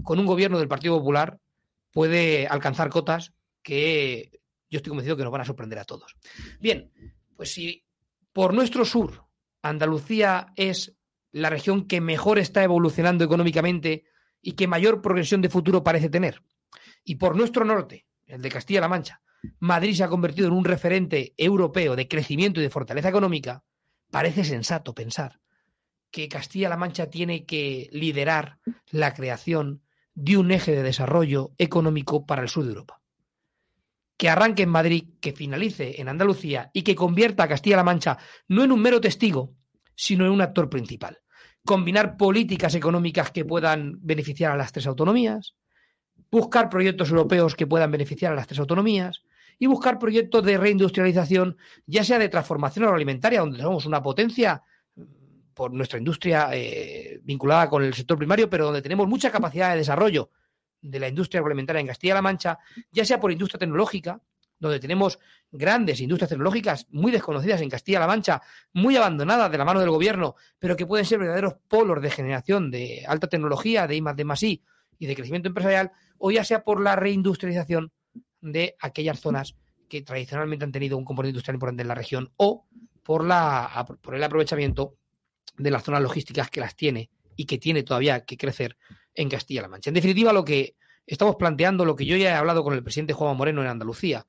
con un gobierno del Partido Popular puede alcanzar cotas que yo estoy convencido que nos van a sorprender a todos. Bien, pues si por nuestro sur Andalucía es la región que mejor está evolucionando económicamente y que mayor progresión de futuro parece tener, y por nuestro norte, el de Castilla-La Mancha, Madrid se ha convertido en un referente europeo de crecimiento y de fortaleza económica, parece sensato pensar que Castilla-La Mancha tiene que liderar la creación de un eje de desarrollo económico para el sur de Europa. Que arranque en Madrid, que finalice en Andalucía y que convierta a Castilla-La Mancha no en un mero testigo, sino en un actor principal. Combinar políticas económicas que puedan beneficiar a las tres autonomías, buscar proyectos europeos que puedan beneficiar a las tres autonomías y buscar proyectos de reindustrialización, ya sea de transformación agroalimentaria, donde somos una potencia por nuestra industria eh, vinculada con el sector primario, pero donde tenemos mucha capacidad de desarrollo de la industria agroalimentaria en Castilla-La Mancha, ya sea por industria tecnológica, donde tenemos grandes industrias tecnológicas muy desconocidas en Castilla-La Mancha, muy abandonadas de la mano del gobierno, pero que pueden ser verdaderos polos de generación de alta tecnología, de I de I y de crecimiento empresarial, o ya sea por la reindustrialización de aquellas zonas que tradicionalmente han tenido un componente industrial importante en la región, o por, el aprovechamiento de las zonas logísticas que las tiene y que tiene todavía que crecer en Castilla-La Mancha. En definitiva, lo que estamos planteando, lo que yo ya he hablado con el presidente Juan Moreno en Andalucía,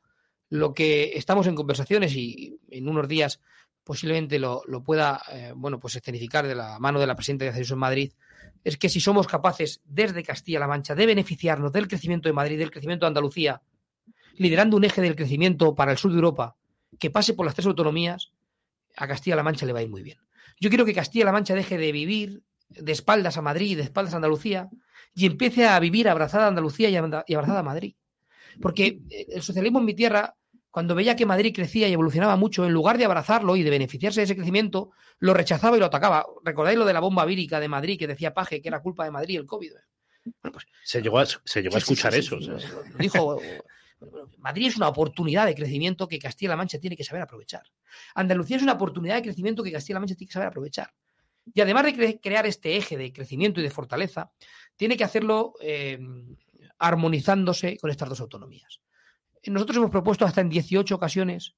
lo que estamos en conversaciones y en unos días posiblemente lo, pueda eh, bueno, pues escenificar de la mano de la presidenta de Accesos en Madrid, es que si somos capaces desde Castilla-La Mancha de beneficiarnos del crecimiento de Madrid, del crecimiento de Andalucía, liderando un eje del crecimiento para el sur de Europa que pase por las tres autonomías, a Castilla-La Mancha le va a ir muy bien. Yo quiero que Castilla-La Mancha deje de vivir de espaldas a Madrid, de espaldas a Andalucía, y empiece a vivir abrazada a Andalucía y abrazada a Madrid. Porque eh, el socialismo en mi tierra, cuando veía que Madrid crecía y evolucionaba mucho, en lugar de abrazarlo y de beneficiarse de ese crecimiento, lo rechazaba y lo atacaba. ¿Recordáis lo de la bomba vírica de Madrid que decía Paje que era culpa de Madrid el COVID? Bueno, pues, se llegó a, se llegó a escuchar eso. dijo Madrid es una oportunidad de crecimiento que Castilla-La Mancha tiene que saber aprovechar. Andalucía es una oportunidad de crecimiento que Castilla-La Mancha tiene que saber aprovechar. Y además de crear este eje de crecimiento y de fortaleza, tiene que hacerlo eh, armonizándose con estas dos autonomías. Nosotros hemos propuesto hasta en 18 ocasiones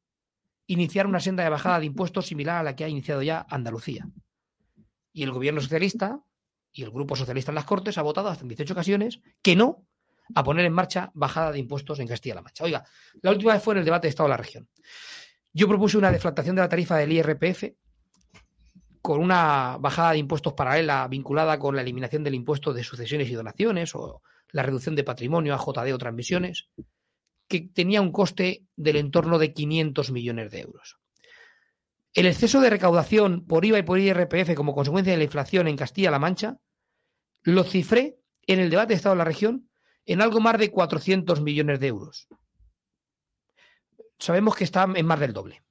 iniciar una senda de bajada de impuestos similar a la que ha iniciado ya Andalucía. Y el gobierno socialista y el grupo socialista en las Cortes ha votado hasta en 18 ocasiones que no a poner en marcha bajada de impuestos en Castilla-La Mancha. Oiga, la última vez fue en el debate de Estado de la región. Yo propuse una deflactación de la tarifa del IRPF con una bajada de impuestos paralela vinculada con la eliminación del impuesto de sucesiones y donaciones o la reducción de patrimonio a JD o transmisiones, que tenía un coste del entorno de 500 millones de euros. El exceso de recaudación por IVA y por IRPF como consecuencia de la inflación en Castilla-La Mancha lo cifré en el debate de Estado de la región en algo más de 400 millones de euros. Sabemos que está en más del doble.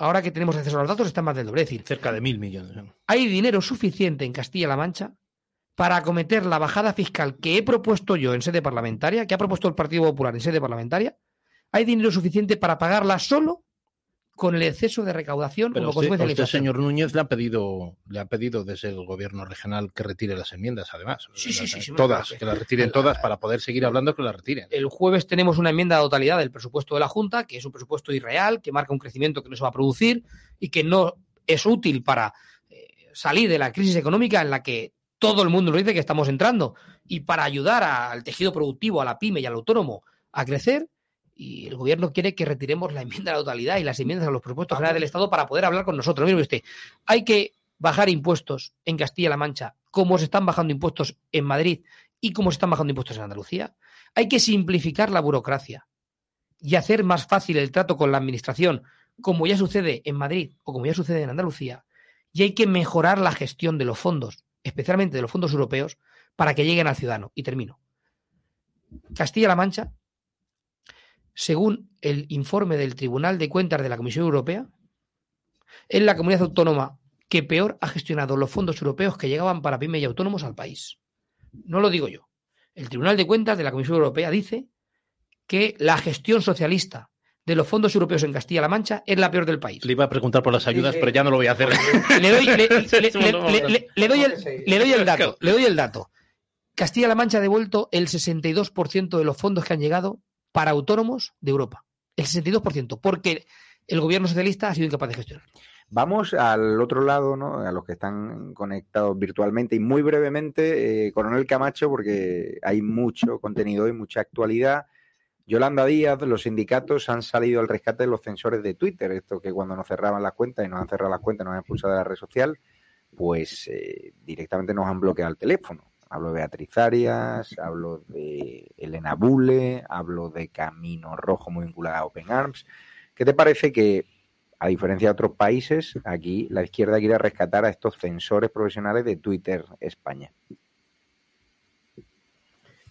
Ahora que tenemos acceso a los datos, está más del doble. Es decir, cerca de mil millones. Hay dinero suficiente en Castilla-La Mancha para acometer la bajada fiscal que he propuesto yo en sede parlamentaria, que ha propuesto el Partido Popular en sede parlamentaria. Hay dinero suficiente para pagarla solo con el exceso de recaudación Pero como usted, usted, señor Núñez, le ha pedido, le ha pedido desde el gobierno regional que retire las enmiendas, además. Sí, sí, sí, todas, que las retiren todas para poder seguir hablando que las retiren. El jueves tenemos una enmienda de totalidad del presupuesto de la Junta, que es un presupuesto irreal, que marca un crecimiento que no se va a producir y que no es útil para eh, salir de la crisis económica en la que todo el mundo nos dice que estamos entrando y para ayudar al tejido productivo, a la pyme y al autónomo a crecer y el gobierno quiere que retiremos la enmienda a la totalidad y las enmiendas a los presupuestos generales del Estado para poder hablar con nosotros. Mire usted, hay que bajar impuestos en Castilla-La Mancha, como se están bajando impuestos en Madrid y como se están bajando impuestos en Andalucía. Hay que simplificar la burocracia y hacer más fácil el trato con la administración, como ya sucede en Madrid o como ya sucede en Andalucía. Y hay que mejorar la gestión de los fondos, especialmente de los fondos europeos, para que lleguen al ciudadano. Y termino. Castilla-La Mancha según el informe del Tribunal de Cuentas de la Comisión Europea, es la comunidad autónoma que peor ha gestionado los fondos europeos que llegaban para pymes y autónomos al país. No lo digo yo. El Tribunal de Cuentas de la Comisión Europea dice que la gestión socialista de los fondos europeos en Castilla-La Mancha es la peor del país. Le iba a preguntar por las ayudas, pero ya no lo voy a hacer. Le doy, el, dato. Le doy el dato. Castilla-La Mancha ha devuelto el 62% de los fondos que han llegado para autónomos de Europa. El 62%, porque el gobierno socialista ha sido incapaz de gestionar. Vamos al otro lado, ¿no? A los que están conectados virtualmente y muy brevemente, eh, Coronel Camacho, porque hay mucho contenido y mucha actualidad. Yolanda Díaz, los sindicatos han salido al rescate de los censores de Twitter, esto que cuando nos cerraban las cuentas y nos han cerrado las cuentas, nos han expulsado de la red social, pues eh, directamente nos han bloqueado el teléfono. Hablo de Beatriz Arias, hablo de Elena Bule, hablo de Camino Rojo muy vinculada a Open Arms. ¿Qué te parece que, a diferencia de otros países, aquí la izquierda quiere rescatar a estos censores profesionales de Twitter España?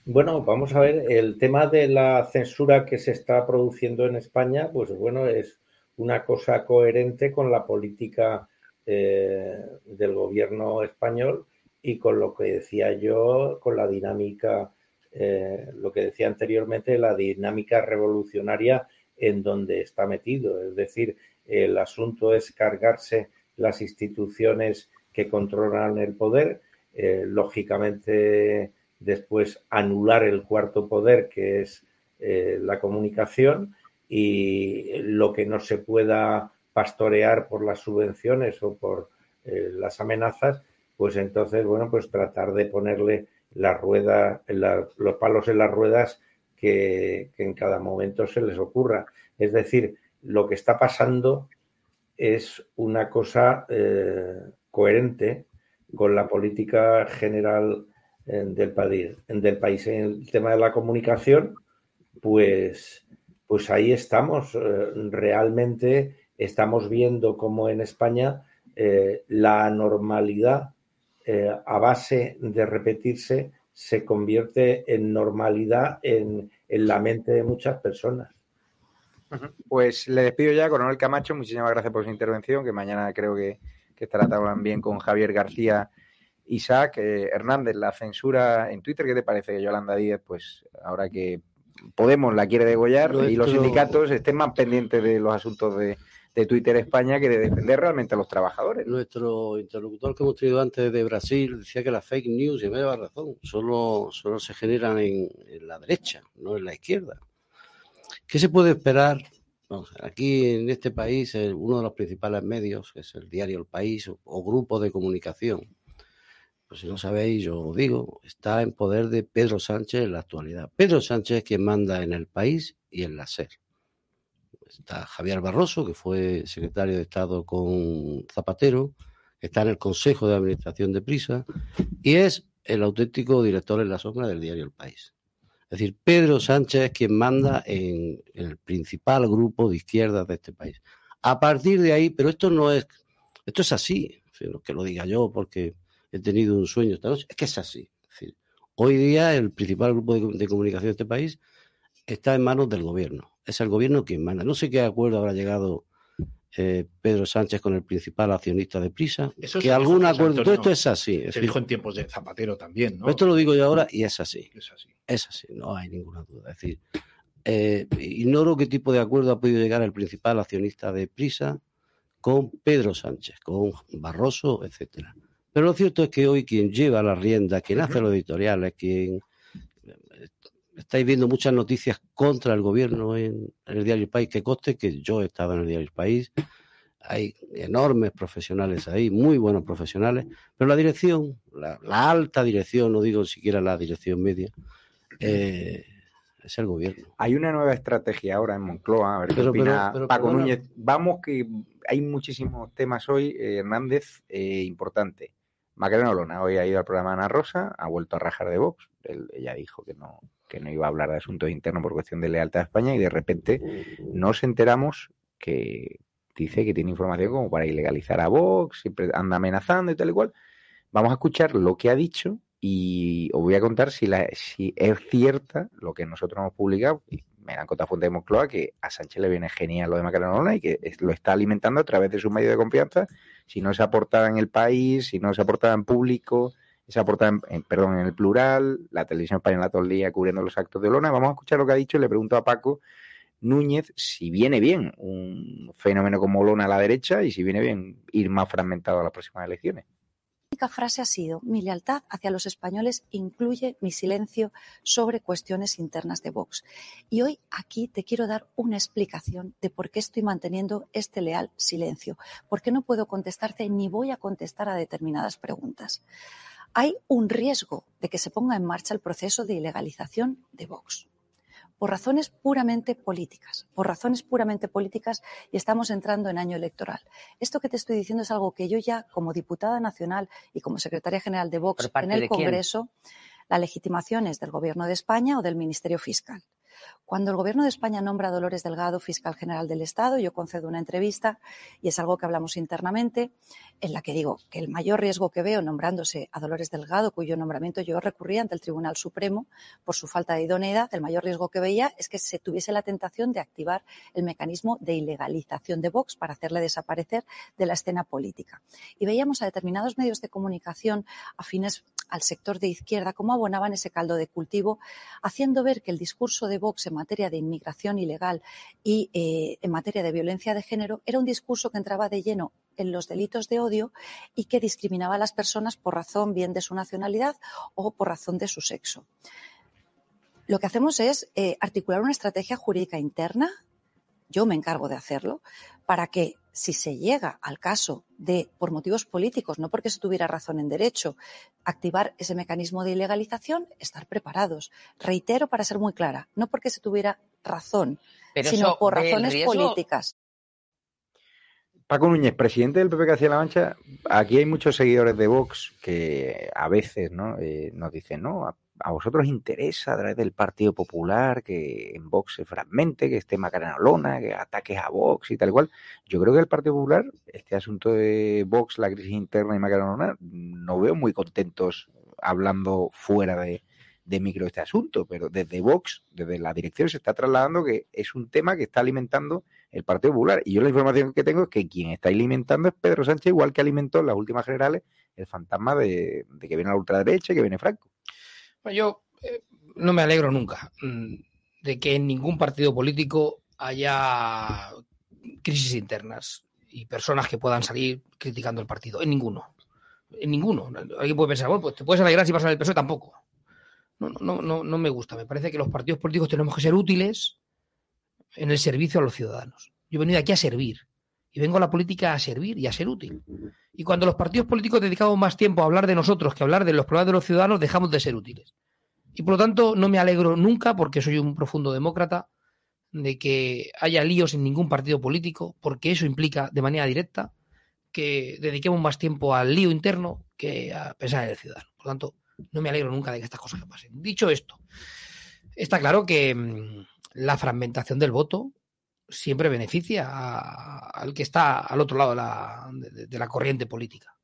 Bueno, vamos a ver, el tema de la censura que se está produciendo en España, pues bueno, es una cosa coherente con la política eh, del gobierno español y con lo que decía yo, con la dinámica, eh, lo que decía anteriormente, la dinámica revolucionaria en donde está metido. Es decir, el asunto es cargarse las instituciones que controlan el poder, eh, lógicamente después anular el cuarto poder, que es eh, la comunicación, y lo que no se pueda pastorear por las subvenciones o por las amenazas, pues entonces, bueno, pues tratar de ponerle la rueda, los palos en las ruedas que, en cada momento se les ocurra. Es decir, lo que está pasando es una cosa eh, coherente con la política general del, país, del país. En el tema de la comunicación, pues, pues ahí estamos. Eh, realmente estamos viendo cómo en España eh, la normalidad eh, a base de repetirse se convierte en normalidad en, en la mente de muchas personas. Pues le despido ya, Coronel Camacho. Muchísimas gracias por su intervención, que mañana creo que, que estará también con Javier García Isaac eh, Hernández, la censura en Twitter, ¿qué te parece que Yolanda Díez, pues ahora que Podemos la quiere degollar y los sindicatos estén más pendientes de los asuntos de, Twitter España que de defender realmente a los trabajadores? Nuestro interlocutor que hemos tenido antes de Brasil decía que las fake news, y me da razón, solo, solo se generan en, la derecha, no en la izquierda. ¿Qué se puede esperar aquí en este país, uno de los principales medios, que es el diario El País o, grupo de comunicación, pues si no sabéis, yo os digo, está en poder de Pedro Sánchez en la actualidad. Pedro Sánchez es quien manda en el país y en la SER. Está Javier Barroso, que fue secretario de Estado con Zapatero, está en el Consejo de Administración de Prisa y es el auténtico director en la sombra del diario El País. Es decir, Pedro Sánchez es quien manda en, el principal grupo de izquierdas de este país. A partir de ahí, pero esto no es, esto es así, que lo diga yo porque he tenido un sueño esta noche. Es que es así. hoy día el principal grupo de, comunicación de este país está en manos del gobierno. Es el gobierno quien manda. No sé qué acuerdo habrá llegado eh, Pedro Sánchez con el principal accionista de Prisa. que algún acuerdo. Todo esto es así. Se dijo en tiempos de Zapatero también, ¿no? Esto lo digo yo ahora y es así. Es así. Es así, no hay ninguna duda. Es decir, eh, ignoro qué tipo de acuerdo ha podido llegar el principal accionista de Prisa con Pedro Sánchez, con Barroso, etcétera. Pero lo cierto es que hoy quien lleva la rienda, quien hace los editoriales, quien estáis viendo muchas noticias contra el gobierno en, el diario El País, que coste que yo he estado en el diario El País, hay enormes profesionales ahí, muy buenos profesionales, pero la dirección, la, alta dirección, no digo siquiera la dirección media, eh, es el gobierno. Hay una nueva estrategia ahora en Moncloa, a ver qué opina Paco Núñez. Vamos que hay muchísimos temas hoy, eh, Hernández, eh, importante. Macarena Olona hoy ha ido al programa Ana Rosa, ha vuelto a rajar de Vox. Ella dijo que no, que no iba a hablar de asuntos internos por cuestión de lealtad a España y de repente nos enteramos que dice que tiene información como para ilegalizar a Vox, siempre anda amenazando y tal y cual. Vamos a escuchar lo que ha dicho y os voy a contar si, la, si es cierta lo que nosotros hemos publicado. me dan contra fuente de Moncloa que a Sánchez le viene genial lo de Macarena y que lo está alimentando a través de su medio de confianza. Si no se aporta en el país, si no se aporta en público, se aporta en, perdón, en el plural, la televisión española todo el día cubriendo los actos de Olona. Vamos a escuchar lo que ha dicho y le pregunto a Paco Núñez si viene bien un fenómeno como Olona a la derecha y si viene bien ir más fragmentado a las próximas elecciones única frase ha sido mi lealtad hacia los españoles incluye mi silencio sobre cuestiones internas de Vox. Y hoy aquí te quiero dar una explicación de por qué estoy manteniendo este leal silencio, por qué no puedo contestarte ni voy a contestar a determinadas preguntas. Hay un riesgo de que se ponga en marcha el proceso de ilegalización de Vox por razones puramente políticas, por razones puramente políticas y estamos entrando en año electoral. Esto que te estoy diciendo es algo que yo ya como diputada nacional y como secretaria general de Vox en el Congreso, la legitimación es del Gobierno de España o del Ministerio Fiscal. Cuando el Gobierno de España nombra a Dolores Delgado fiscal general del Estado, yo concedo una entrevista y es algo que hablamos internamente, en la que digo que el mayor riesgo que veo nombrándose a Dolores Delgado, cuyo nombramiento yo recurría ante el Tribunal Supremo por su falta de idoneidad, el mayor riesgo que veía es que se tuviese la tentación de activar el mecanismo de ilegalización de Vox para hacerle desaparecer de la escena política. Y veíamos a determinados medios de comunicación afines al sector de izquierda cómo abonaban ese caldo de cultivo, haciendo ver que el discurso de Vox en materia de inmigración ilegal y eh, en materia de violencia de género era un discurso que entraba de lleno en los delitos de odio y que discriminaba a las personas por razón bien de su nacionalidad o por razón de su sexo. Lo que hacemos es eh, articular una estrategia jurídica interna, yo me encargo de hacerlo, para que si se llega al caso de, por motivos políticos, no porque se tuviera razón en derecho, activar ese mecanismo de ilegalización, estar preparados. Reitero para ser muy clara, no porque se tuviera razón, sino por razones políticas. Paco Núñez, presidente del PP Castilla-La Mancha, aquí hay muchos seguidores de Vox que a veces ¿no? Eh, nos dicen, no, a vosotros interesa a través del Partido Popular que en Vox se fragmente, que esté Macarena Lona, que ataques a Vox y tal cual. Yo creo que el Partido Popular, este asunto de Vox, la crisis interna y Macarena Lona, no veo muy contentos hablando fuera de, de micro este asunto, pero desde Vox, desde la dirección, se está trasladando que es un tema que está alimentando el Partido Popular. Y yo la información que tengo es que quien está alimentando es Pedro Sánchez, igual que alimentó en las últimas generales el fantasma de, de que viene la ultraderecha y que viene Franco. Yo eh, no me alegro nunca mm, de que en ningún partido político haya crisis internas y personas que puedan salir criticando el partido. En ninguno. En ninguno. Alguien puede pensar, bueno, pues te puedes alegrar si vas el PSOE tampoco. No, no, no, no me gusta. Me parece que los partidos políticos tenemos que ser útiles en el servicio a los ciudadanos. Yo he venido aquí a servir. Y vengo a la política a servir y a ser útil. Y cuando los partidos políticos dedicamos más tiempo a hablar de nosotros que a hablar de los problemas de los ciudadanos, dejamos de ser útiles. Y por lo tanto, no me alegro nunca, porque soy un profundo demócrata, de que haya líos en ningún partido político, porque eso implica de manera directa que dediquemos más tiempo al lío interno que a pensar en el ciudadano. Por lo tanto, no me alegro nunca de que estas cosas pasen. Dicho esto, está claro que mm, la fragmentación del voto siempre beneficia al que está al otro lado de la, corriente política.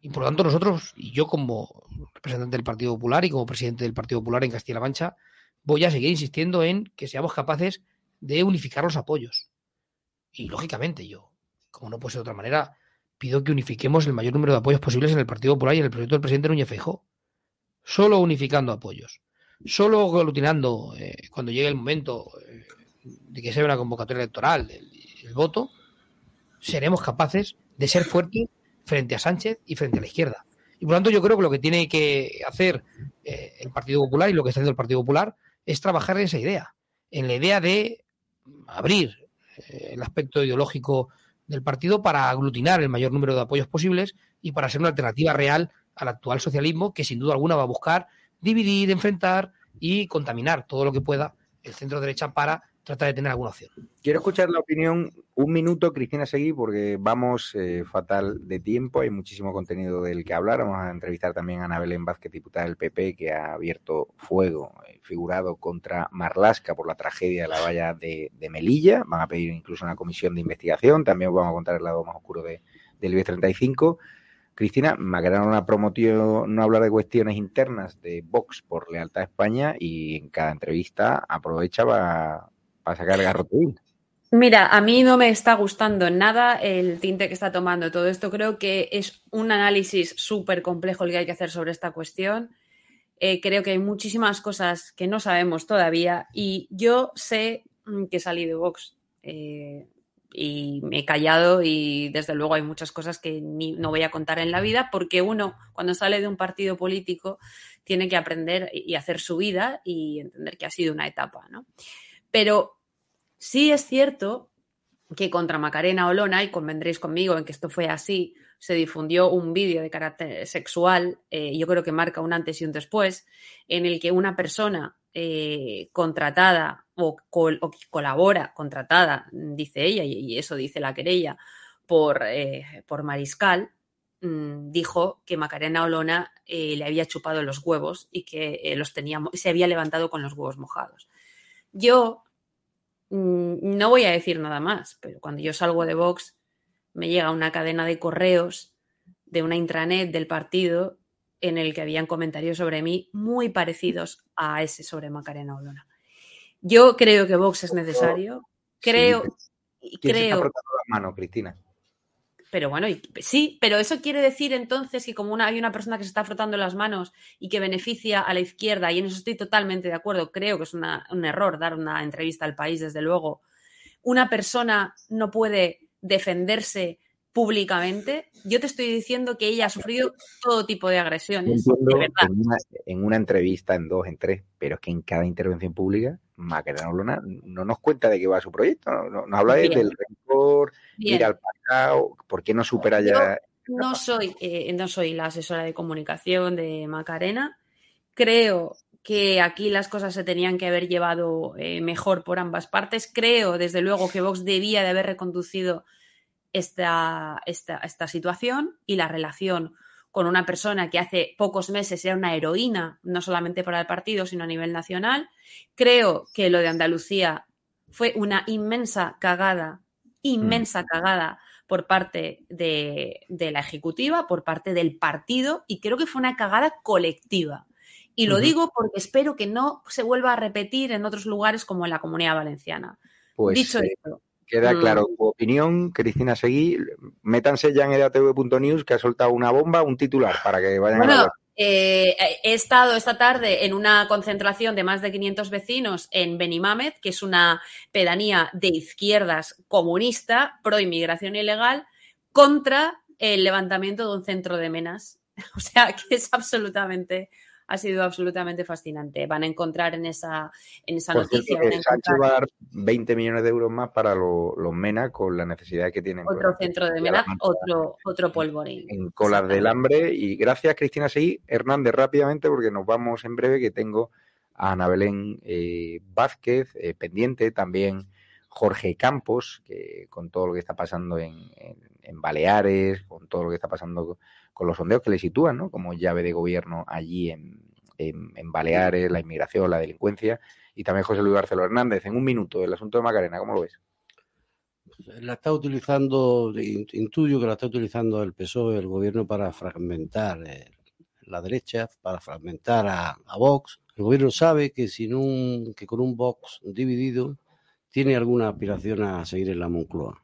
Y por lo tanto nosotros, y yo como representante del Partido Popular y como presidente del Partido Popular en Castilla-La Mancha, voy a seguir insistiendo en que seamos capaces de unificar los apoyos. Y lógicamente yo, como no puede ser de otra manera, pido que unifiquemos el mayor número de apoyos posibles en el Partido Popular y en el proyecto del presidente Núñez Feijóo. Solo unificando apoyos. Solo aglutinando, eh, cuando llegue el momento, eh, de que sea una convocatoria electoral el, voto, seremos capaces de ser fuertes frente a Sánchez y frente a la izquierda. Y por lo tanto yo creo que lo que tiene que hacer eh, el Partido Popular y lo que está haciendo el Partido Popular es trabajar en esa idea, en la idea de abrir eh, el aspecto ideológico del partido para aglutinar el mayor número de apoyos posibles y para ser una alternativa real al actual socialismo que sin duda alguna va a buscar dividir, enfrentar y contaminar todo lo que pueda el centro derecha para trata de tener alguna opción. Quiero escuchar la opinión, un minuto, Cristina Seguí, porque vamos eh, fatal de tiempo, hay muchísimo contenido del que hablar. Vamos a entrevistar también a Ana Belén Vázquez, diputada del PP, que ha abierto fuego, eh, figurado contra Marlasca por la tragedia de la valla de, Melilla. Van a pedir incluso una comisión de investigación. También vamos a contar el lado más oscuro de, del IBEX 35. Cristina, Macarena prometió no hablar de cuestiones internas de Vox por lealtad a España y en cada entrevista aprovecha para, sacar el garrotín. Mira, a mí no me está gustando nada el tinte que está tomando todo esto. Creo que es un análisis súper complejo el que hay que hacer sobre esta cuestión. Eh, creo que hay muchísimas cosas que no sabemos todavía y yo sé mm, que salí de Vox eh, y me he callado y desde luego hay muchas cosas que no voy a contar en la vida porque uno cuando sale de un partido político tiene que aprender y hacer su vida y entender que ha sido una etapa, ¿no? Pero Sí es cierto que contra Macarena Olona, y convendréis conmigo en que esto fue así, se difundió un vídeo de carácter sexual, eh, yo creo que marca un antes y un después, en el que una persona eh, contratada o, colabora, contratada, dice ella, y, eso dice la querella, por, eh, por Mariscal, mm, dijo que Macarena Olona le había chupado los huevos y que los tenía, se había levantado con los huevos mojados. Yo Mm, no voy a decir nada más, pero cuando yo salgo de Vox me llega una cadena de correos de una intranet del partido en el que habían comentarios sobre mí muy parecidos a ese sobre Macarena Olona. Yo creo que Vox es necesario. Creo. creo. la mano, Cristina? Pero bueno, sí, pero eso quiere decir entonces que como hay una persona que se está frotando las manos y que beneficia a la izquierda, y en eso estoy totalmente de acuerdo, creo que es un error dar una entrevista al país, desde luego, una persona no puede defenderse públicamente, yo te estoy diciendo que ella ha sufrido todo tipo de agresiones. En, una, entrevista, en dos, en tres, pero es que en cada intervención pública, Macarena Olona no nos cuenta de qué va su proyecto, no, nos habla del rencor, ir al pasado, ¿por qué no supera ya? No soy, eh, no soy la asesora de comunicación de Macarena. Creo que aquí las cosas se tenían que haber llevado eh, mejor por ambas partes. Creo, desde luego, que Vox debía de haber reconducido esta, esta, esta situación y la relación con una persona que hace pocos meses era una heroína, no solamente para el partido, sino a nivel nacional. Creo que lo de Andalucía fue una inmensa cagada, inmensa mm. cagada por parte de, de, la Ejecutiva, por parte del partido, y creo que fue una cagada colectiva. Y lo digo porque espero que no se vuelva a repetir en otros lugares como en la Comunidad Valenciana. Pues, Dicho eh, esto, Queda mm. claro tu opinión, Cristina Seguí. Métanse ya en edatv.news que ha soltado una bomba, un titular para que vayan a ver. Eh, he estado esta tarde en una concentración de más de 500 vecinos en Benimamet, que es una pedanía de izquierdas comunista, pro inmigración ilegal, contra el levantamiento de un centro de menas. O sea, que es absolutamente ha sido absolutamente fascinante. Van a encontrar en esa, en esa noticia. Sánchez va a dar 20 millones de euros más para los MENA con la necesidad que tienen. Otro centro de MENA, otro, otro polvorín. En colas del hambre. Y gracias, Cristina Seguí. Hernández, rápidamente, porque nos vamos en breve, que tengo a Ana Belén eh, Vázquez eh, pendiente, también Jorge Campos, que con todo lo que está pasando en, en, Baleares, con todo lo que está pasando con los sondeos que le sitúan ¿no? como llave de gobierno allí en, en, Baleares, la inmigración, la delincuencia, y también José Luis Barceló Hernández. En un minuto, el asunto de Macarena, ¿cómo lo ves? La está utilizando, intuyo que la está utilizando el PSOE, el gobierno, para fragmentar eh, la derecha, para fragmentar a, Vox. El gobierno sabe que, sin un, que con un Vox dividido tiene alguna aspiración a seguir en la Moncloa.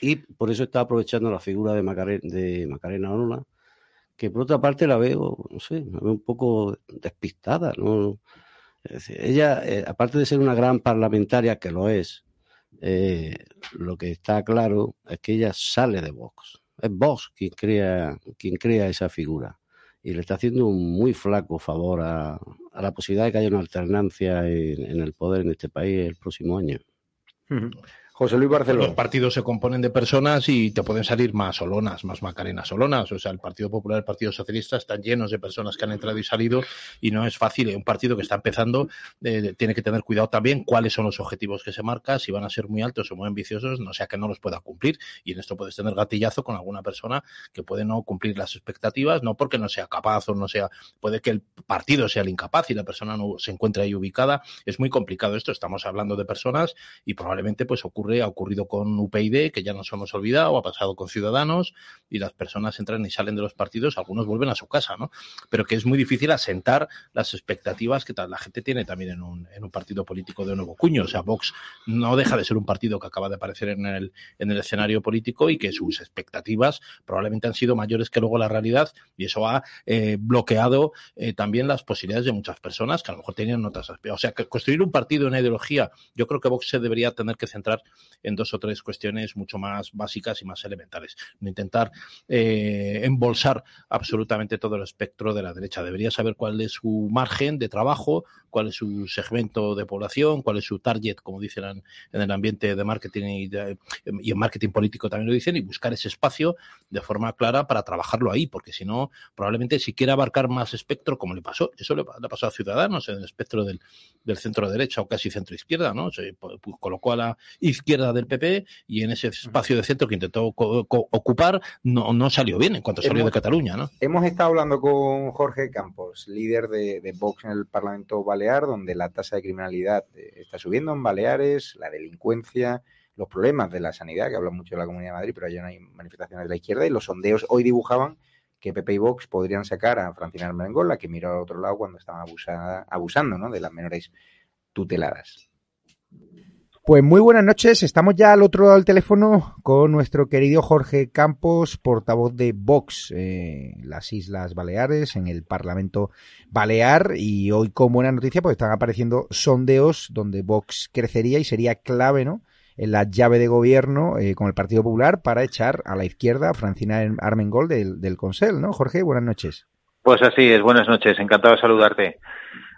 Y por eso está aprovechando la figura de Macarena, de Macarena que por otra parte la veo, no sé, la veo un poco despistada, ¿no? ella, eh, aparte de ser una gran parlamentaria, que lo es, eh, lo que está claro es que ella sale de Vox. Es Vox quien crea, quien crea esa figura. Y le está haciendo un muy flaco favor a, la posibilidad de que haya una alternancia en, el poder en este país el próximo año. José Luis Barceló. Los partidos se componen de personas y te pueden salir más solonas, más macarenas solonas. O sea, el Partido Popular, el Partido Socialista están llenos de personas que han entrado y salido y no es fácil. Un partido que está empezando eh, tiene que tener cuidado también cuáles son los objetivos que se marca, si van a ser muy altos o muy ambiciosos, no sea que no los pueda cumplir. Y en esto puedes tener gatillazo con alguna persona que puede no cumplir las expectativas, no porque no sea capaz o no sea, puede que el partido sea el incapaz y la persona no se encuentre ahí ubicada. Es muy complicado esto. Estamos hablando de personas y probablemente pues ocurre ha ocurrido con UPyD, que ya nos hemos olvidado, ha pasado con Ciudadanos, y las personas entran y salen de los partidos, algunos vuelven a su casa, ¿no? Pero que es muy difícil asentar las expectativas que la gente tiene también en un, en un partido político de nuevo cuño. O sea, Vox no deja de ser un partido que acaba de aparecer en el, en el escenario político y que sus expectativas probablemente han sido mayores que luego la realidad y eso ha eh, bloqueado eh, también las posibilidades de muchas personas que a lo mejor tenían otras O sea, que construir un partido, una ideología, yo creo que Vox se debería tener que centrar en dos o tres cuestiones mucho más básicas y más elementales. No intentar eh, embolsar absolutamente todo el espectro de la derecha. Debería saber cuál es su margen de trabajo, cuál es su segmento de población, cuál es su target, como dicen en el ambiente de marketing y, en marketing político también lo dicen, y buscar ese espacio de forma clara para trabajarlo ahí, porque si no, probablemente si quiere abarcar más espectro, como le pasó, eso le, le pasó a Ciudadanos en el espectro del, del centro derecha o casi centro izquierda, ¿no? Se colocó a la izquierda del PP y en ese espacio de centro que intentó ocupar no, no salió bien en cuanto salió de Cataluña, ¿no? Hemos estado hablando con Jorge Campos, líder de, de Vox en el Parlamento Balear, donde la tasa de criminalidad eh, está subiendo en Baleares, la delincuencia, los problemas de la sanidad, que habla mucho de la Comunidad de Madrid, pero allí no hay manifestaciones de la izquierda, y los sondeos hoy dibujaban que PP y Vox podrían sacar a Francina Armengol, la que miró al otro lado cuando estaban abusada, abusando ¿no? de las menores tuteladas. Pues muy buenas noches, estamos ya al otro lado del teléfono con nuestro querido Jorge Campos, portavoz de Vox, eh, las Islas Baleares, en el Parlamento Balear, y hoy con buena noticia pues están apareciendo sondeos donde Vox crecería y sería clave, ¿no?, en la llave de gobierno eh, con el Partido Popular para echar a la izquierda a Francina Armengol del, del Consell, ¿no? Jorge, buenas noches. Pues así es, buenas noches, encantado de saludarte.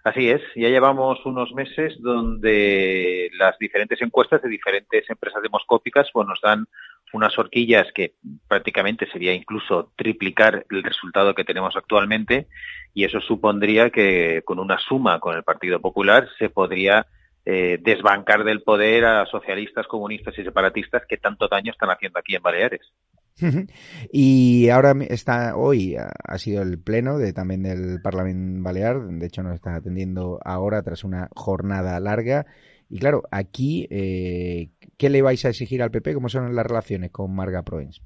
Así es, ya llevamos unos meses donde las diferentes encuestas de diferentes empresas demoscópicas pues nos dan unas horquillas que prácticamente sería incluso triplicar el resultado que tenemos actualmente y eso supondría que con una suma con el Partido Popular se podría eh, desbancar del poder a socialistas, comunistas y separatistas que tanto daño están haciendo aquí en Baleares. Y ahora está hoy ha sido el pleno de también del Parlamento Balear, de hecho nos está atendiendo ahora tras una jornada larga. Y claro, aquí, eh, ¿qué le vais a exigir al PP? ¿Cómo son las relaciones con Marga Proens?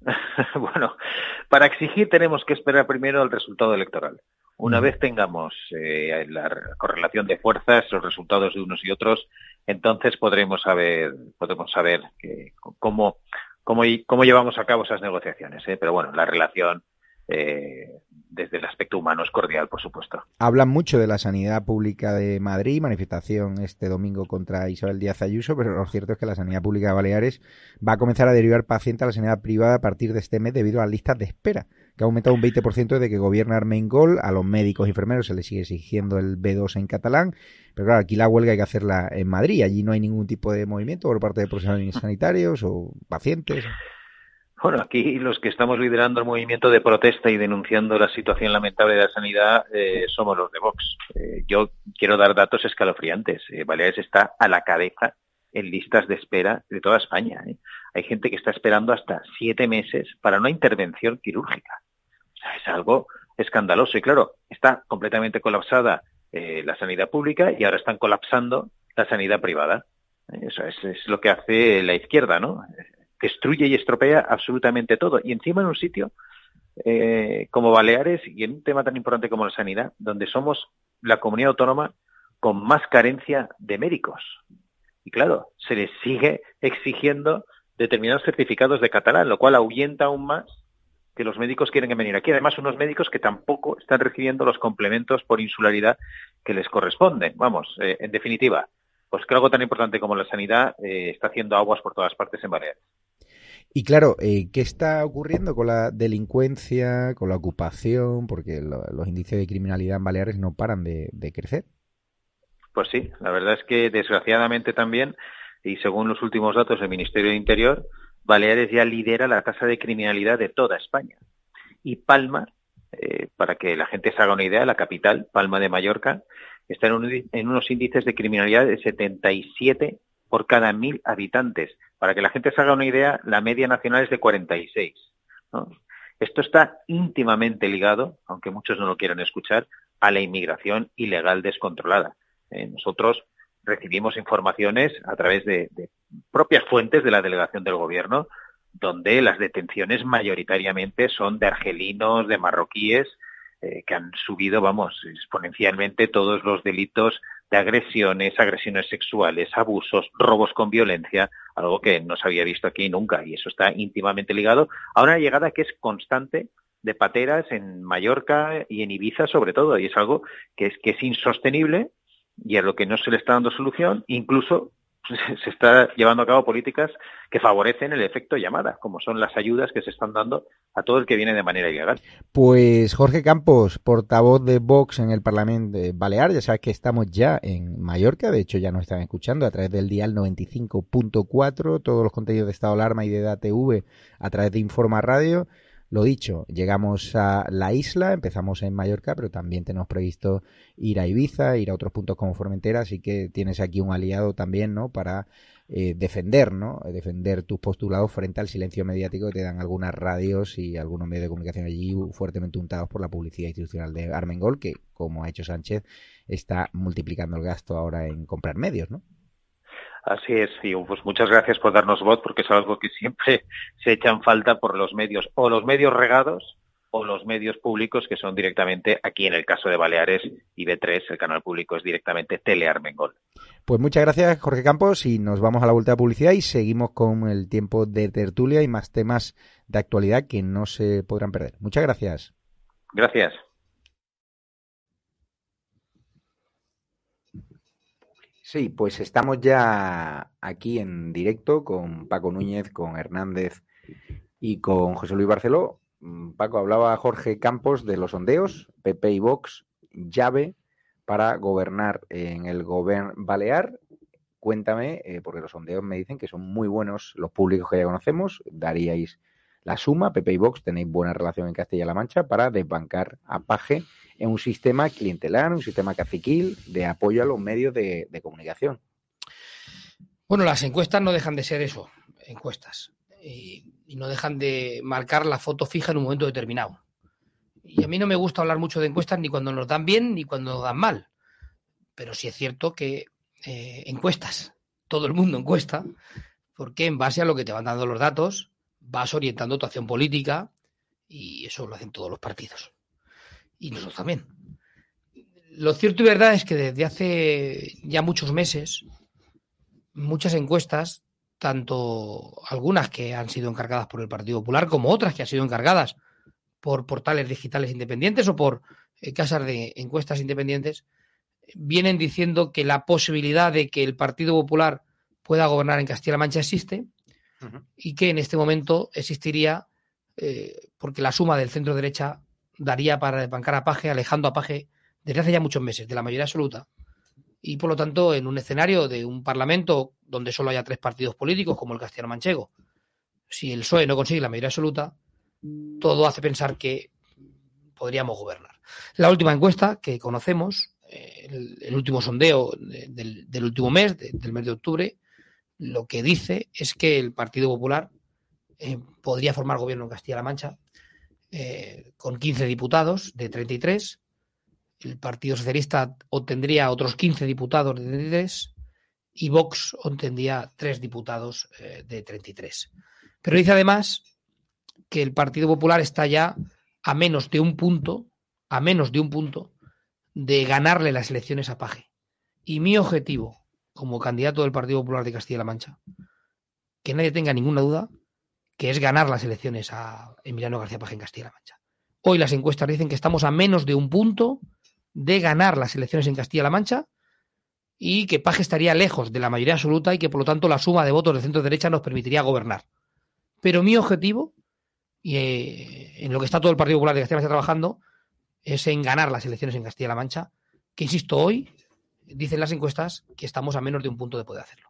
bueno, para exigir tenemos que esperar primero el resultado electoral. Una vez tengamos eh, la correlación de fuerzas, los resultados de unos y otros, entonces podremos saber, podremos saber que, cómo, cómo, cómo llevamos a cabo esas negociaciones. ¿eh? Pero bueno, la relación eh, desde el aspecto humano es cordial, por supuesto. Hablan mucho de la sanidad pública de Madrid, manifestación este domingo contra Isabel Díaz Ayuso, pero lo cierto es que la sanidad pública de Baleares va a comenzar a derivar pacientes a la sanidad privada a partir de este mes debido a las listas de espera que ha aumentado un 20% desde que gobierna Armengol. A los médicos y enfermeros se les sigue exigiendo el B2 en catalán. Pero claro, aquí la huelga hay que hacerla en Madrid. Allí no hay ningún tipo de movimiento por parte de profesionales sanitarios o pacientes. Bueno, aquí los que estamos liderando el movimiento de protesta y denunciando la situación lamentable de la sanidad eh, somos los de Vox. Eh, yo quiero dar datos escalofriantes. Eh, Baleares está a la cabeza en listas de espera de toda España. Hay gente que está esperando hasta siete meses para una intervención quirúrgica es algo escandaloso. Y claro, está completamente colapsada eh, la sanidad pública y ahora están colapsando la sanidad privada. Eso es, lo que hace la izquierda, ¿no? Destruye y estropea absolutamente todo. Y encima en un sitio eh, como Baleares y en un tema tan importante como la sanidad, donde somos la comunidad autónoma con más carencia de médicos. Y claro, se les sigue exigiendo determinados certificados de catalán, lo cual ahuyenta aún más que los médicos quieren venir aquí. Además, unos médicos que tampoco están recibiendo los complementos por insularidad que les corresponden. Vamos, eh, en definitiva, pues que algo tan importante como la sanidad eh, está haciendo aguas por todas partes en Baleares. Y claro, eh, ¿qué está ocurriendo con la delincuencia, con la ocupación? Porque los indicios de criminalidad en Baleares no paran de, de crecer. Pues sí, la verdad es que desgraciadamente también, y según los últimos datos del Ministerio de Interior, Baleares ya lidera la tasa de criminalidad de toda España. Y Palma, eh, para que la gente se haga una idea, la capital, Palma de Mallorca, está en, unos índices de criminalidad de 77 por cada mil habitantes. Para que la gente se haga una idea, la media nacional es de 46. Esto está íntimamente ligado, aunque muchos no lo quieran escuchar, a la inmigración ilegal descontrolada. Eh, nosotros recibimos informaciones a través de, propias fuentes de la delegación del gobierno, donde las detenciones mayoritariamente son de argelinos, de marroquíes, eh, que han subido, vamos, exponencialmente todos los delitos de agresiones, agresiones sexuales, abusos, robos con violencia, algo que no se había visto aquí nunca y eso está íntimamente ligado a una llegada que es constante de pateras en Mallorca y en Ibiza sobre todo y es algo que es que es insostenible y a lo que no se le está dando solución, incluso se está llevando a cabo políticas que favorecen el efecto llamada, como son las ayudas que se están dando a todo el que viene de manera ilegal. Pues Jorge Campos, portavoz de Vox en el Parlamento Balear, ya sabes que estamos ya en Mallorca, de hecho ya nos están escuchando a través del dial 95.4, todos los contenidos de Estado Alarma y de DATV a través de Informa Radio. Lo dicho, llegamos a la isla, empezamos en Mallorca, pero también tenemos previsto ir a Ibiza, ir a otros puntos como Formentera, así que tienes aquí un aliado también, ¿no? Para eh, defender, ¿no? Defender tus postulados frente al silencio mediático que te dan algunas radios y algunos medios de comunicación allí fuertemente untados por la publicidad institucional de Armengol, que, como ha hecho Sánchez, está multiplicando el gasto ahora en comprar medios, ¿no? Así es, sí. Pues muchas gracias por darnos voz, porque es algo que siempre se echan falta por los medios, o los medios regados, o los medios públicos que son directamente, aquí en el caso de Baleares y B3, el canal público es directamente Telearmengol. Pues muchas gracias, Jorge Campos, y nos vamos a la vuelta de publicidad y seguimos con el tiempo de tertulia y más temas de actualidad que no se podrán perder. Muchas gracias. Gracias. Sí, pues estamos ya aquí en directo con Paco Núñez, con Hernández y con José Luis Barceló. Mm, Paco, hablaba Jorge Campos de los sondeos, PP y Vox, llave para gobernar en el gobierno balear. Cuéntame, eh, porque los sondeos me dicen que son muy buenos los públicos que ya conocemos. Daríais la suma, PP y Vox tenéis buena relación en Castilla-La Mancha para desbancar a Paje en un sistema clientelar, un sistema caciquil de apoyo a los medios de, comunicación. Bueno, las encuestas no dejan de ser eso, encuestas, y, no dejan de marcar la foto fija en un momento determinado. Y a mí no me gusta hablar mucho de encuestas ni cuando nos dan bien ni cuando nos dan mal, pero sí es cierto que eh, encuestas, todo el mundo encuesta, porque en base a lo que te van dando los datos, vas orientando tu acción política y eso lo hacen todos los partidos y nosotros también. Lo cierto y verdad es que desde hace ya muchos meses, muchas encuestas, tanto algunas que han sido encargadas por el Partido Popular como otras que han sido encargadas por portales digitales independientes o por eh, casas de encuestas independientes, vienen diciendo que la posibilidad de que el Partido Popular pueda gobernar en Castilla-La Mancha existe y que en este momento existiría eh, porque la suma del centro derecha daría para desbancar a Paje, alejando a Paje desde hace ya muchos meses de la mayoría absoluta. Y por lo tanto, en un escenario de un parlamento donde solo haya tres partidos políticos, como el castellano manchego, si el PSOE no consigue la mayoría absoluta, todo hace pensar que podríamos gobernar. La última encuesta que conocemos, eh, el, último sondeo del, último mes, del mes de octubre, lo que dice es que el Partido Popular eh, podría formar gobierno en Castilla-La Mancha eh, con 15 diputados de 33. El Partido Socialista obtendría otros 15 diputados de 33 y Vox obtendría 3 diputados eh, de 33. Pero dice además que el Partido Popular está ya a menos de un punto, a menos de un punto, de ganarle las elecciones a Paje. Y mi objetivo, como candidato del Partido Popular de Castilla-La Mancha, que nadie tenga ninguna duda, que es ganar las elecciones a Emiliano García Paje en Castilla-La Mancha. Hoy las encuestas dicen que estamos a menos de un punto de ganar las elecciones en Castilla-La Mancha y que Paje estaría lejos de la mayoría absoluta y que por lo tanto la suma de votos de centro derecha nos permitiría gobernar. Pero mi objetivo, y eh, en lo que está todo el Partido Popular de Castilla-La Mancha trabajando, es en ganar las elecciones en Castilla-La Mancha, que insisto, hoy dicen las encuestas que estamos a menos de un punto de poder hacerlo.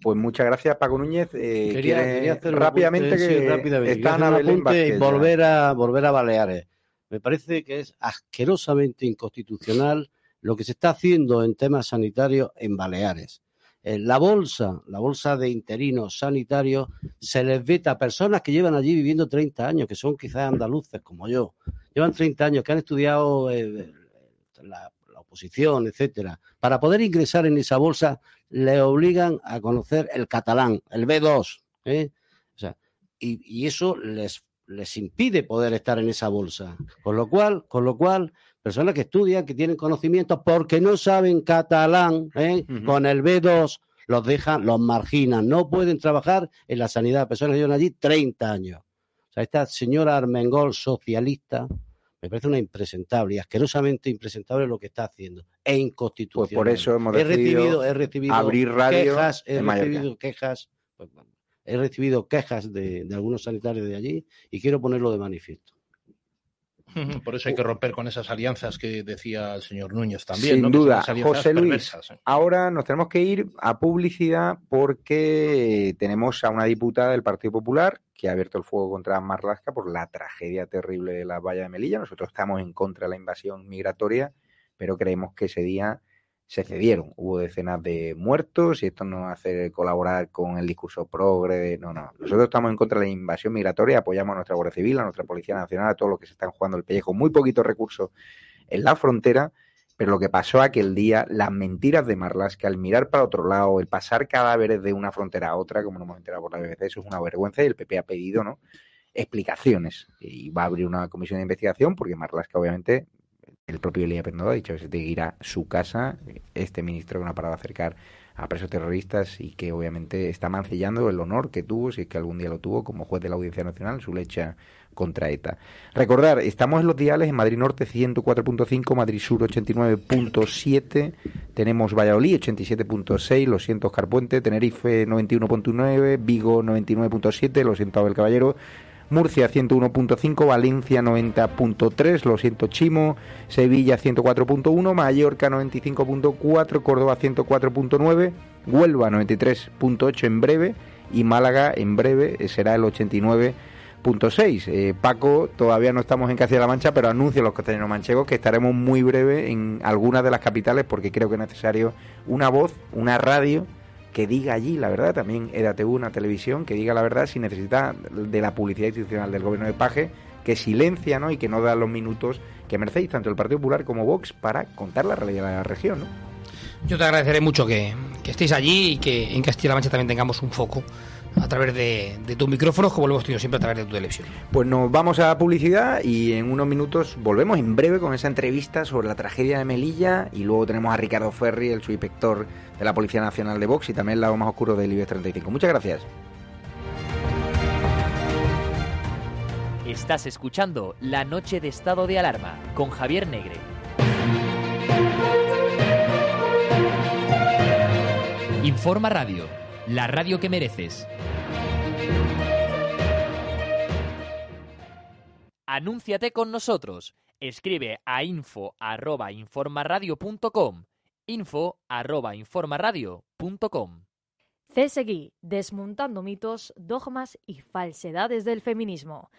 Pues muchas gracias, Paco Núñez. Eh, quería, hacer rápidamente que están a y volver a volver a Baleares. Me parece que es asquerosamente inconstitucional lo que se está haciendo en temas sanitarios en Baleares. la bolsa, la bolsa de interinos sanitarios, se les veta a personas que llevan allí viviendo 30 años, que son quizás andaluces como yo, llevan 30 años, que han estudiado eh, la oposición, etcétera, para poder ingresar en esa bolsa le obligan a conocer el catalán, el B2. ¿eh? O sea, y, y eso les, les impide poder estar en esa bolsa. Con lo cual, con lo cual, personas que estudian, que tienen conocimientos porque no saben catalán, ¿eh? con el B2 los dejan, los marginan, no pueden trabajar en la sanidad. Personas que llevan allí 30 años. O sea, esta señora Armengol, socialista, me parece una impresentable y asquerosamente impresentable lo que está haciendo. E inconstitucional. Pues por eso hemos he recibido, he recibido abrir radio quejas, he recibido quejas, pues, bueno, he recibido quejas de, de algunos sanitarios de allí y quiero ponerlo de manifiesto. Por eso hay que romper con esas alianzas que decía el señor Núñez también. Sin duda, José Luis. perversas, ¿eh? Ahora nos tenemos que ir a publicidad porque tenemos a una diputada del Partido Popular que ha abierto el fuego contra Marlaska por la tragedia terrible de la valla de Melilla. Nosotros estamos en contra de la invasión migratoria, pero creemos que ese día se cedieron. Hubo decenas de muertos y esto no hace colaborar con el discurso progre. No, no. Nosotros estamos en contra de la invasión migratoria, apoyamos a nuestra Guardia Civil, a nuestra Policía Nacional, a todos los que se están jugando el pellejo. Muy poquitos recursos en la frontera, pero lo que pasó aquel día, las mentiras de Marlaska, el mirar para otro lado, el pasar cadáveres de una frontera a otra, como nos hemos enterado por la BBC, eso es una vergüenza y el PP ha pedido, ¿no? Explicaciones. Y va a abrir una comisión de investigación porque Marlaska, obviamente, el propio Elia Pendodo ha dicho que se tiene que ir a su casa. Este ministro que no ha parado acercar a presos terroristas y que obviamente está mancillando el honor que tuvo, si es que algún día lo tuvo, como juez de la Audiencia Nacional, su lecha contra ETA. Recordar, estamos en los diales en Madrid Norte 104.5, Madrid Sur 89.7, tenemos Valladolid 87.6, lo siento Oscar Puente, Tenerife 91.9, Vigo 99.7, lo siento Abel Caballero, Murcia 101.5, Valencia 90.3, lo siento Chimo, Sevilla 104.1, Mallorca 95.4, Córdoba 104.9, Huelva 93.8 en breve y Málaga en breve eh, será el 89.6. Eh, Paco, todavía no estamos en Castilla-La Mancha, pero anuncio a los castellanos manchegos que estaremos muy breve en algunas de las capitales porque creo que es necesario una voz, una radio que diga allí la verdad, también EDATV, una televisión, que diga la verdad si necesita de la publicidad institucional del gobierno de Paje, que silencia ¿no? y que no da los minutos que merecéis tanto el Partido Popular como Vox para contar la realidad de la región. ¿no? Yo te agradeceré mucho que, que estéis allí y que en Castilla-La Mancha también tengamos un foco a través de, de tus micrófonos, como lo hemos tenido siempre a través de tu televisión. Pues nos vamos a publicidad y en unos minutos volvemos en breve con esa entrevista sobre la tragedia de Melilla y luego tenemos a Ricardo Ferri, el subinspector de la Policía Nacional de Vox y también el lado más oscuro del IBEX 35. Muchas gracias. Estás escuchando La Noche de Estado de Alarma con Javier Negre. Informa Radio, la radio que mereces. Anúnciate con nosotros. Escribe a info@informaradio.com. info@informaradio.com. CSGI, desmontando mitos, dogmas y falsedades del feminismo.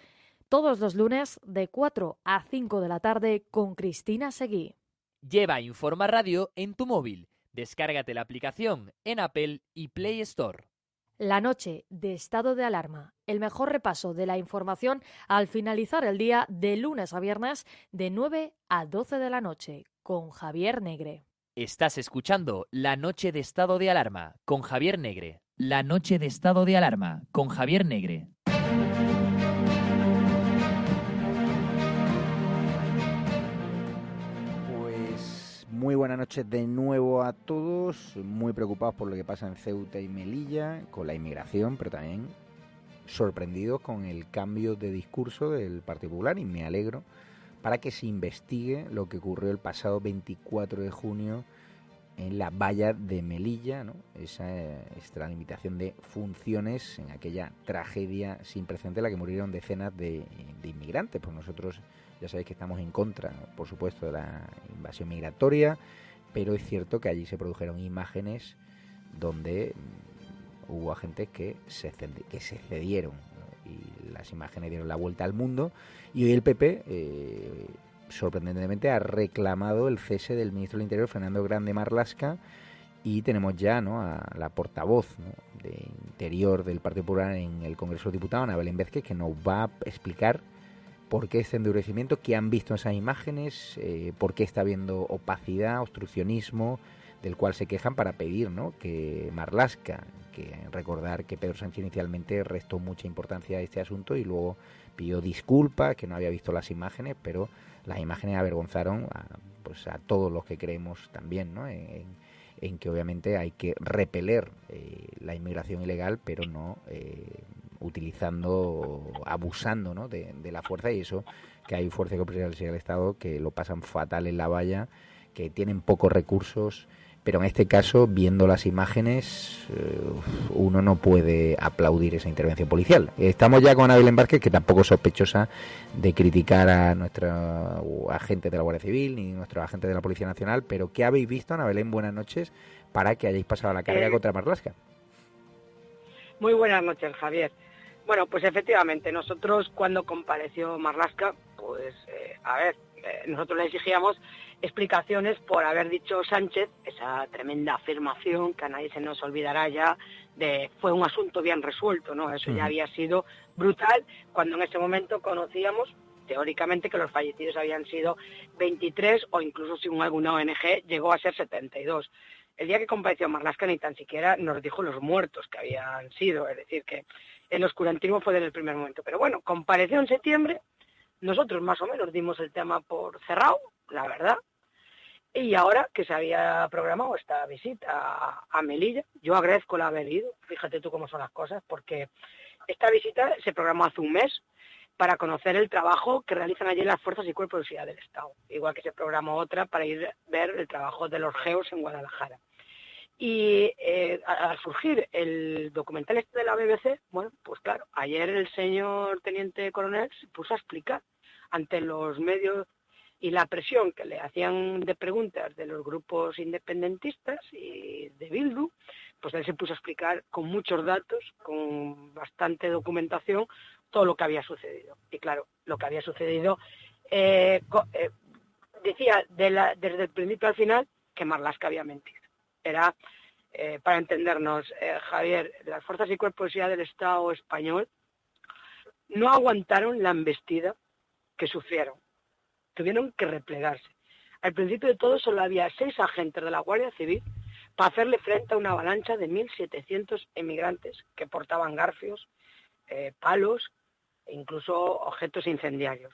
Todos los lunes de 4 a 5 de la tarde con Cristina Seguí. Lleva Informa Radio en tu móvil. Descárgate la aplicación en Apple y Play Store. La noche de estado de alarma, el mejor repaso de la información al finalizar el día de lunes a viernes de 9 a 12 de la noche con Javier Negre. Estás escuchando La Noche de Estado de Alarma con Javier Negre. La Noche de Estado de Alarma con Javier Negre. Muy buenas noches de nuevo a todos, muy preocupados por lo que pasa en Ceuta y Melilla, con la inmigración, pero también sorprendidos con el cambio de discurso del Partido Popular y me alegro para que se investigue lo que ocurrió el pasado 24 de junio en la valla de Melilla, ¿no? esa eh, extralimitación de funciones en aquella tragedia sin precedente en la que murieron decenas de, de inmigrantes. Pues nosotros ya sabéis que estamos en contra, por supuesto, de la invasión migratoria, pero es cierto que allí se produjeron imágenes donde hubo agentes que se, que cedieron y las imágenes dieron la vuelta al mundo y hoy el PP eh, sorprendentemente ha reclamado el cese del ministro del Interior Fernando Grande Marlasca y tenemos ya ¿no? a la portavoz de Interior del Partido Popular en el Congreso de Diputados, Ana Belén que nos va a explicar por qué este endurecimiento, qué han visto esas imágenes, eh, por qué está habiendo opacidad, obstruccionismo, del cual se quejan para pedir ¿no? que Marlasca, que recordar que Pedro Sánchez inicialmente restó mucha importancia a este asunto y luego pidió disculpas, que no había visto las imágenes, pero las imágenes avergonzaron a, pues a todos los que creemos también ¿no? en, que obviamente hay que repeler eh, la inmigración ilegal, pero no eh, utilizando, abusando ¿no? de, la fuerza y eso que hay fuerzas cooperativas del Estado que lo pasan fatal en la valla, que tienen pocos recursos pero en este caso, viendo las imágenes, eh, uno no puede aplaudir esa intervención policial. Estamos ya con Abel Vázquez, que tampoco es sospechosa de criticar a nuestro agente de la Guardia Civil ni nuestro agente de la Policía Nacional, pero ¿qué habéis visto, Ana Belén? Buenas noches, para que hayáis pasado la carga eh, contra Marlasca. Muy buenas noches, Javier. Bueno, pues efectivamente, nosotros cuando compareció Marlasca, pues, eh, a ver, nosotros le exigíamos explicaciones por haber dicho Sánchez esa tremenda afirmación que a nadie se nos olvidará ya de fue un asunto bien resuelto, ¿no? Eso ya había sido brutal cuando en ese momento conocíamos teóricamente que los fallecidos habían sido 23 o incluso según alguna ONG llegó a ser 72. El día que compareció Marlaska ni tan siquiera nos dijo los muertos que habían sido, es decir, que el oscurantismo fue desde el primer momento. Pero bueno, compareció en septiembre, nosotros más o menos dimos el tema por cerrado, la verdad. Y ahora que se había programado esta visita a, Melilla, yo agradezco el haber ido, fíjate tú cómo son las cosas, porque esta visita se programó hace un mes para conocer el trabajo que realizan allí las fuerzas y cuerpos de seguridad del Estado, igual que se programó otra para ir a ver el trabajo de los geos en Guadalajara. Y eh, al surgir el documental este de la BBC, bueno, pues claro, ayer el señor teniente coronel se puso a explicar ante los medios y la presión que le hacían de preguntas de los grupos independentistas y de Bildu, pues él se puso a explicar con muchos datos, con bastante documentación, todo lo que había sucedido. Y claro, lo que había sucedido, eh, eh, decía desde el principio al final que Marlaska había mentido. Era, eh, para entendernos, Javier, las fuerzas y cuerpos de del Estado español no aguantaron la embestida que sufrieron tuvieron que replegarse. Al principio de todo solo había seis agentes de la Guardia Civil para hacerle frente a una avalancha de 1.700 emigrantes que portaban garfios, eh, palos e incluso objetos incendiarios.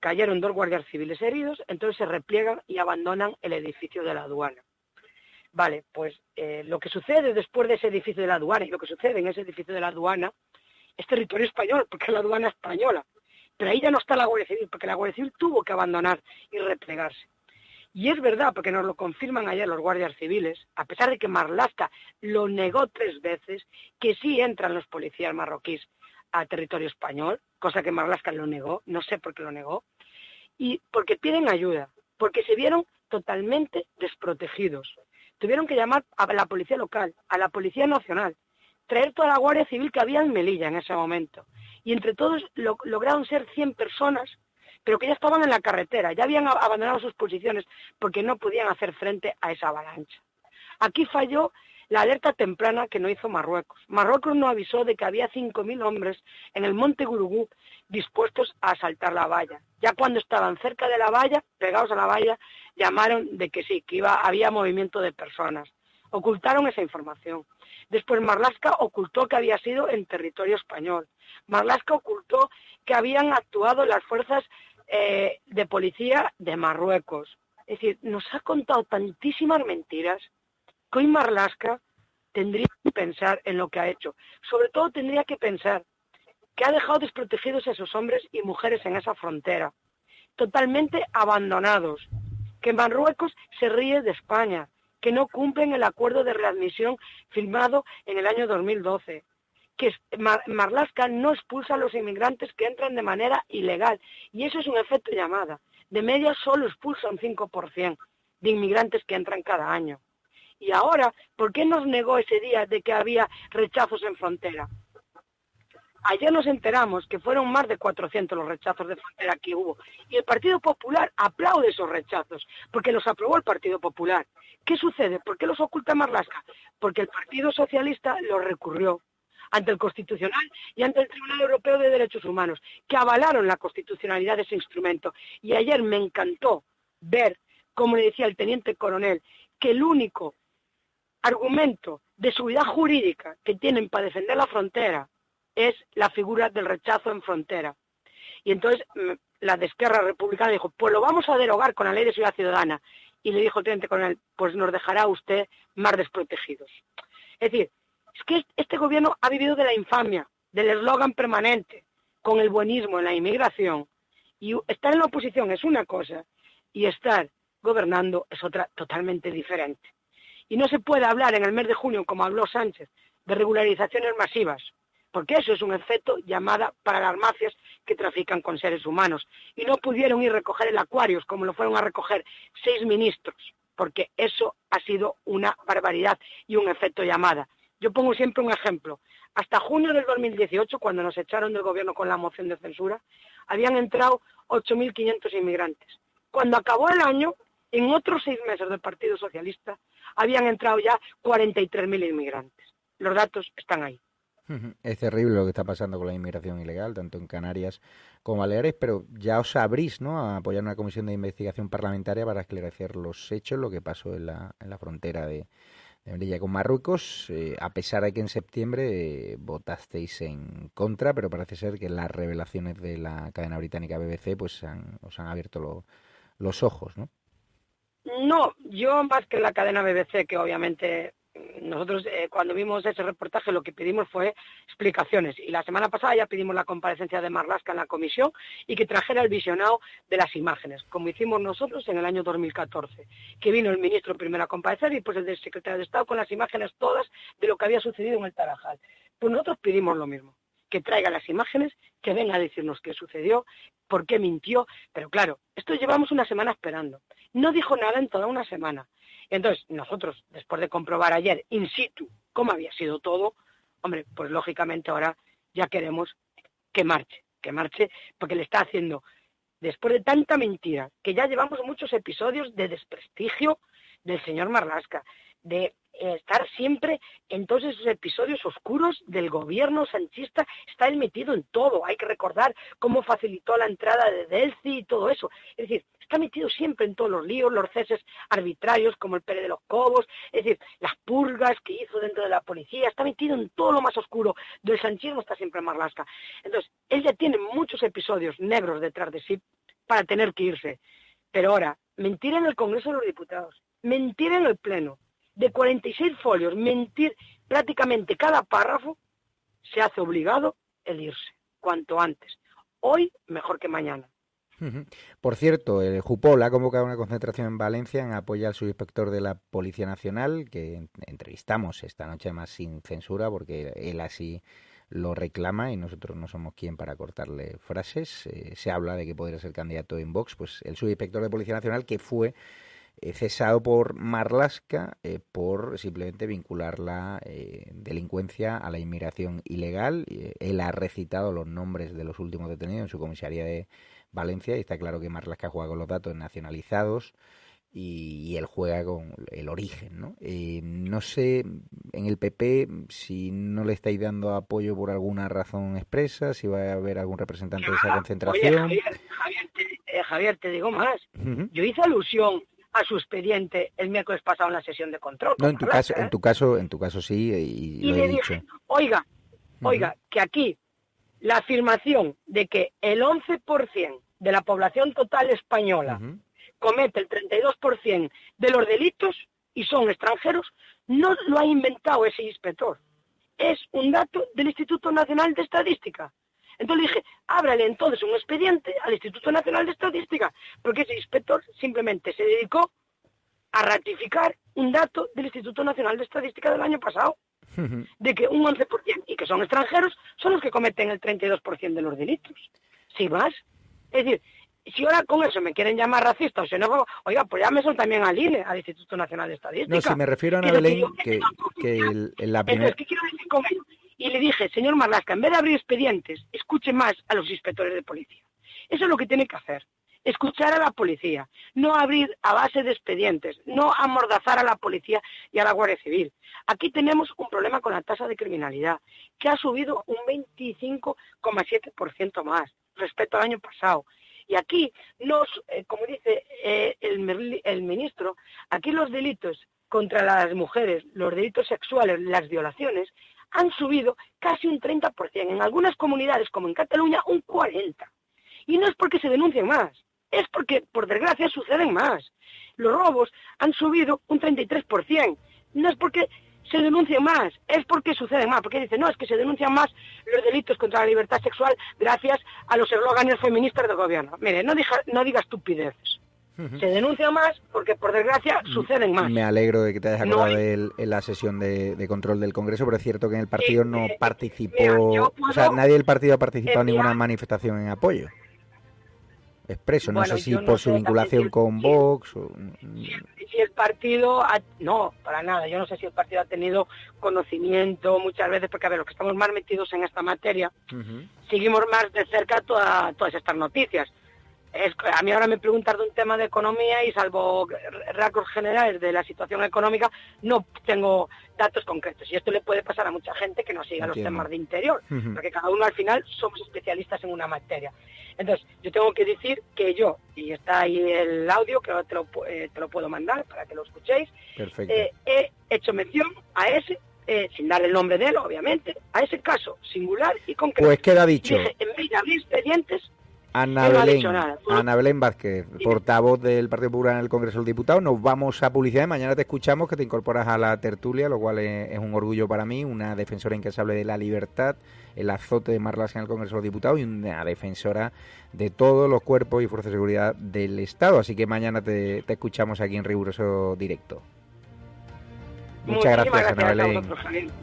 Cayeron dos guardias civiles heridos, entonces se repliegan y abandonan el edificio de la aduana. Vale, pues eh, lo que sucede después de ese edificio de la aduana y lo que sucede en ese edificio de la aduana es territorio español, porque es la aduana española. Pero ahí ya no está la Guardia Civil, porque la Guardia Civil tuvo que abandonar y replegarse. Y es verdad, porque nos lo confirman ayer los guardias civiles, a pesar de que Marlaska lo negó tres veces, que sí entran los policías marroquíes a territorio español, cosa que Marlaska lo negó, no sé por qué lo negó, y porque piden ayuda, porque se vieron totalmente desprotegidos. Tuvieron que llamar a la policía local, a la policía nacional, traer toda la Guardia Civil que había en Melilla en ese momento y entre todos lograron ser 100 personas, pero que ya estaban en la carretera, ya habían abandonado sus posiciones porque no podían hacer frente a esa avalancha. Aquí falló la alerta temprana que no hizo Marruecos. Marruecos no avisó de que había 5.000 hombres en el monte Gurugú dispuestos a asaltar la valla. Ya cuando estaban cerca de la valla, pegados a la valla, llamaron de que sí, que iba, había movimiento de personas. Ocultaron esa información. Después Marlaska ocultó que había sido en territorio español. Marlaska ocultó que habían actuado las fuerzas eh, de policía de Marruecos. Es decir, nos ha contado tantísimas mentiras que hoy Marlaska tendría que pensar en lo que ha hecho. Sobre todo tendría que pensar que ha dejado desprotegidos a esos hombres y mujeres en esa frontera, totalmente abandonados, que Marruecos se ríe de España, que no cumplen el acuerdo de readmisión firmado en el año 2012, que Marlaska no expulsa a los inmigrantes que entran de manera ilegal. Y eso es un efecto llamada. De media solo expulsa un 5% de inmigrantes que entran cada año. Y ahora, ¿por qué nos negó ese día de que había rechazos en frontera? Ayer nos enteramos que fueron más de 400 los rechazos de frontera que hubo. Y el Partido Popular aplaude esos rechazos, porque los aprobó el Partido Popular. ¿Qué sucede? ¿Por qué los oculta Marlaska? Porque el Partido Socialista los recurrió ante el Constitucional y ante el Tribunal Europeo de Derechos Humanos, que avalaron la constitucionalidad de ese instrumento. Y ayer me encantó ver, como le decía el teniente coronel, que el único argumento de seguridad jurídica que tienen para defender la frontera es la figura del rechazo en frontera. Y entonces mm, la de Republicana dijo, pues lo vamos a derogar con la ley de seguridad ciudadana. Y le dijo el teniente coronel, pues nos dejará usted más desprotegidos. Es decir, es que este gobierno ha vivido de la infamia, del eslogan permanente, con el buenismo en la inmigración. Y estar en la oposición es una cosa y estar gobernando es otra totalmente diferente. Y no se puede hablar en el mes de junio, como habló Sánchez, de regularizaciones masivas, porque eso es un efecto llamada para las mafias que trafican con seres humanos. Y no pudieron ir a recoger el Acuarios como lo fueron a recoger seis ministros, porque eso ha sido una barbaridad y un efecto llamada. Yo pongo siempre un ejemplo. Hasta junio del 2018, cuando nos echaron del gobierno con la moción de censura, habían entrado 8.500 inmigrantes. Cuando acabó el año, en otros seis meses del Partido Socialista, habían entrado ya 43.000 inmigrantes. Los datos están ahí. Es terrible lo que está pasando con la inmigración ilegal, tanto en Canarias como Baleares, pero ya os abrís ¿no? a apoyar una comisión de investigación parlamentaria para esclarecer los hechos, lo que pasó en la, en la frontera de, de Melilla con Marruecos, eh, a pesar de que en septiembre eh, votasteis en contra, pero parece ser que las revelaciones de la cadena británica BBC pues os han abierto los ojos, ¿no? No, yo más que la cadena BBC, que obviamente nosotros eh, cuando vimos ese reportaje lo que pedimos fue explicaciones y la semana pasada ya pedimos la comparecencia de Marlaska en la comisión y que trajera el visionado de las imágenes, como hicimos nosotros en el año 2014, que vino el ministro primero a comparecer y después el del secretario de Estado con las imágenes todas de lo que había sucedido en el Tarajal. Pues nosotros pedimos lo mismo, que traiga las imágenes, que venga a decirnos qué sucedió, por qué mintió, pero claro, esto llevamos una semana esperando. No dijo nada en toda una semana. Entonces, nosotros, después de comprobar ayer in situ cómo había sido todo, hombre, pues lógicamente ahora ya queremos que marche, que marche, porque le está haciendo, después de tanta mentira, que ya llevamos muchos episodios de desprestigio del señor Marlasca, de estar siempre en todos esos episodios oscuros del gobierno sanchista, está él metido en todo. Hay que recordar cómo facilitó la entrada de Delci y todo eso. Es decir, está metido siempre en todos los líos, los ceses arbitrarios como el Pérez de los Cobos, es decir, las purgas que hizo dentro de la policía, está metido en todo lo más oscuro del sanchismo, está siempre en Marlasca. Entonces, él ya tiene muchos episodios negros detrás de sí para tener que irse. Pero ahora, mentir en el Congreso de los Diputados, mentir en el Pleno, de 46 folios, mentir prácticamente cada párrafo, se hace obligado el irse, cuanto antes. Hoy mejor que mañana. Por cierto, el Jupol ha convocado una concentración en Valencia en apoyo al subinspector de la Policía Nacional, que entrevistamos esta noche más sin censura, porque él así lo reclama y nosotros no somos quien para cortarle frases. Eh, se habla de que podría ser candidato en Vox, pues el subinspector de Policía Nacional que fue cesado por Marlasca eh, por simplemente vincular la eh, delincuencia a la inmigración ilegal. él ha recitado los nombres de los últimos detenidos en su comisaría de Valencia y está claro que Marlasca juega con los datos nacionalizados y, él juega con el origen. ¿no? no sé en el PP si no le estáis dando apoyo por alguna razón expresa, si va a haber algún representante de esa concentración. Javier, te, digo más. Yo hice alusión a su expediente el miércoles pasado en la sesión de control. No, en tu caso, en tu caso, en tu caso sí, y, lo le he dije, dicho. oiga, oiga, que aquí la afirmación de que el 11% de la población total española comete el 32% de los delitos y son extranjeros, no lo ha inventado ese inspector. Es un dato del Instituto Nacional de Estadística. Entonces dije, ábrale entonces un expediente al Instituto Nacional de Estadística, porque ese inspector simplemente se dedicó a ratificar un dato del Instituto Nacional de Estadística del año pasado, de que un 11% y que son extranjeros son los que cometen el 32% de los delitos. Si más. Es decir, si ahora con eso me quieren llamar racista o xenófobo, oiga, pues llámese también al INE, al Instituto Nacional de Estadística. No, si me refiero a Ana Belén, que, que, la primera... ¿qué quiero decir con ello? Y le dije, señor Marlasca, en vez de abrir expedientes, escuche más a los inspectores de policía. Eso es lo que tiene que hacer. Escuchar a la policía, no abrir a base de expedientes, no amordazar a la policía y a la Guardia Civil. Aquí tenemos un problema con la tasa de criminalidad, que ha subido un 25,7% más respecto al año pasado. Y aquí, eh, como dice eh, el ministro, aquí los delitos contra las mujeres, los delitos sexuales, las violaciones, han subido casi un 30%, en algunas comunidades como en Cataluña un 40%. Y no es porque se denuncien más, es porque, por desgracia, suceden más. Los robos han subido un 33%, no es porque se denuncien más, es porque suceden más, porque dicen, no, es que se denuncian más los delitos contra la libertad sexual gracias a los eslóganes feministas del gobierno. Mire, no, diga, no diga estupideces se denuncia más porque, por desgracia, suceden más. Me alegro de que te hayas acordado en la sesión de, control del Congreso, pero es cierto que en el partido no eh, participó, o sea, nadie del partido ha participado en ninguna manifestación en apoyo expreso. No sé si por su vinculación con Vox. Si el partido. no, para nada. Yo no sé si el partido ha tenido conocimiento muchas veces, porque a ver, los que estamos más metidos en esta materia, seguimos más de cerca todas estas noticias a mí ahora me preguntas de un tema de economía y salvo rasgos generales de la situación económica, no tengo datos concretos. Y esto le puede pasar a mucha gente que no siga los temas de interior, porque cada uno al final somos especialistas en una materia. Entonces, yo tengo que decir que yo, y está ahí el audio, que te lo, eh, te lo puedo mandar para que lo escuchéis, eh, he hecho mención a ese eh, sin dar el nombre de él, obviamente, a ese caso singular y concreto. Pues queda dicho. Dije, en vez de abrir expedientes, Ana Belén, Ana Belén Vázquez, portavoz del Partido Popular en el Congreso del Diputado. Nos vamos a publicidad y mañana te escuchamos que te incorporas a la tertulia, lo cual es, un orgullo para mí, una defensora incansable de la libertad, el azote de Marlas en el Congreso de los Diputados y una defensora de todos los cuerpos y fuerzas de seguridad del Estado. Así que mañana te escuchamos aquí en riguroso directo. Muchas gracias, Ana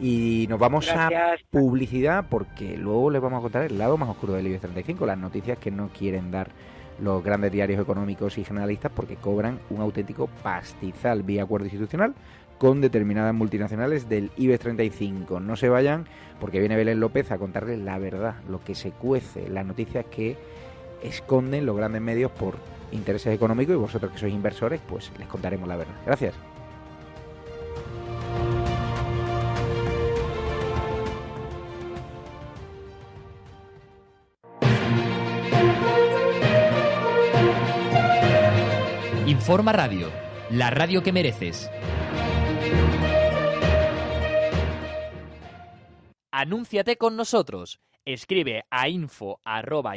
Y nos vamos a publicidad porque luego les vamos a contar el lado más oscuro del IBEX 35, las noticias que no quieren dar los grandes diarios económicos y generalistas porque cobran un auténtico pastizal vía acuerdo institucional con determinadas multinacionales del IBEX 35. No se vayan porque viene Belén López a contarles la verdad, lo que se cuece, las noticias que esconden los grandes medios por intereses económicos y vosotros que sois inversores, pues les contaremos la verdad. Gracias. Informa Radio, la radio que mereces. Anúnciate con nosotros. Escribe a info arroba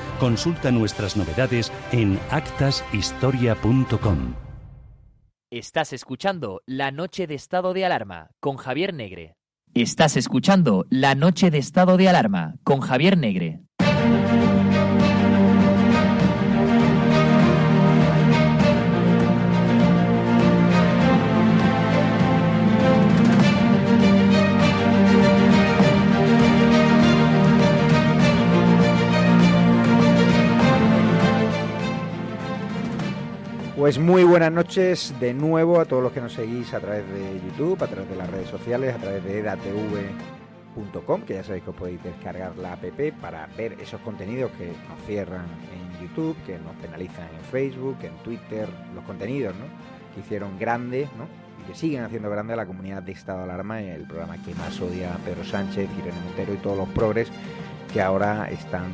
Consulta nuestras novedades en actashistoria.com. Estás escuchando La Noche de Estado de Alarma con Javier Negre. Estás escuchando La Noche de Estado de Alarma con Javier Negre. Pues muy buenas noches de nuevo a todos los que nos seguís a través de YouTube, a través de las redes sociales, a través de edatv.com, que ya sabéis que os podéis descargar la app para ver esos contenidos que nos cierran en YouTube, que nos penalizan en Facebook, en Twitter, los contenidos que hicieron grande ¿no? y que siguen haciendo grande a la comunidad de Estado Alarma, el programa que más odia Pedro Sánchez, Irene Montero y todos los progres que ahora están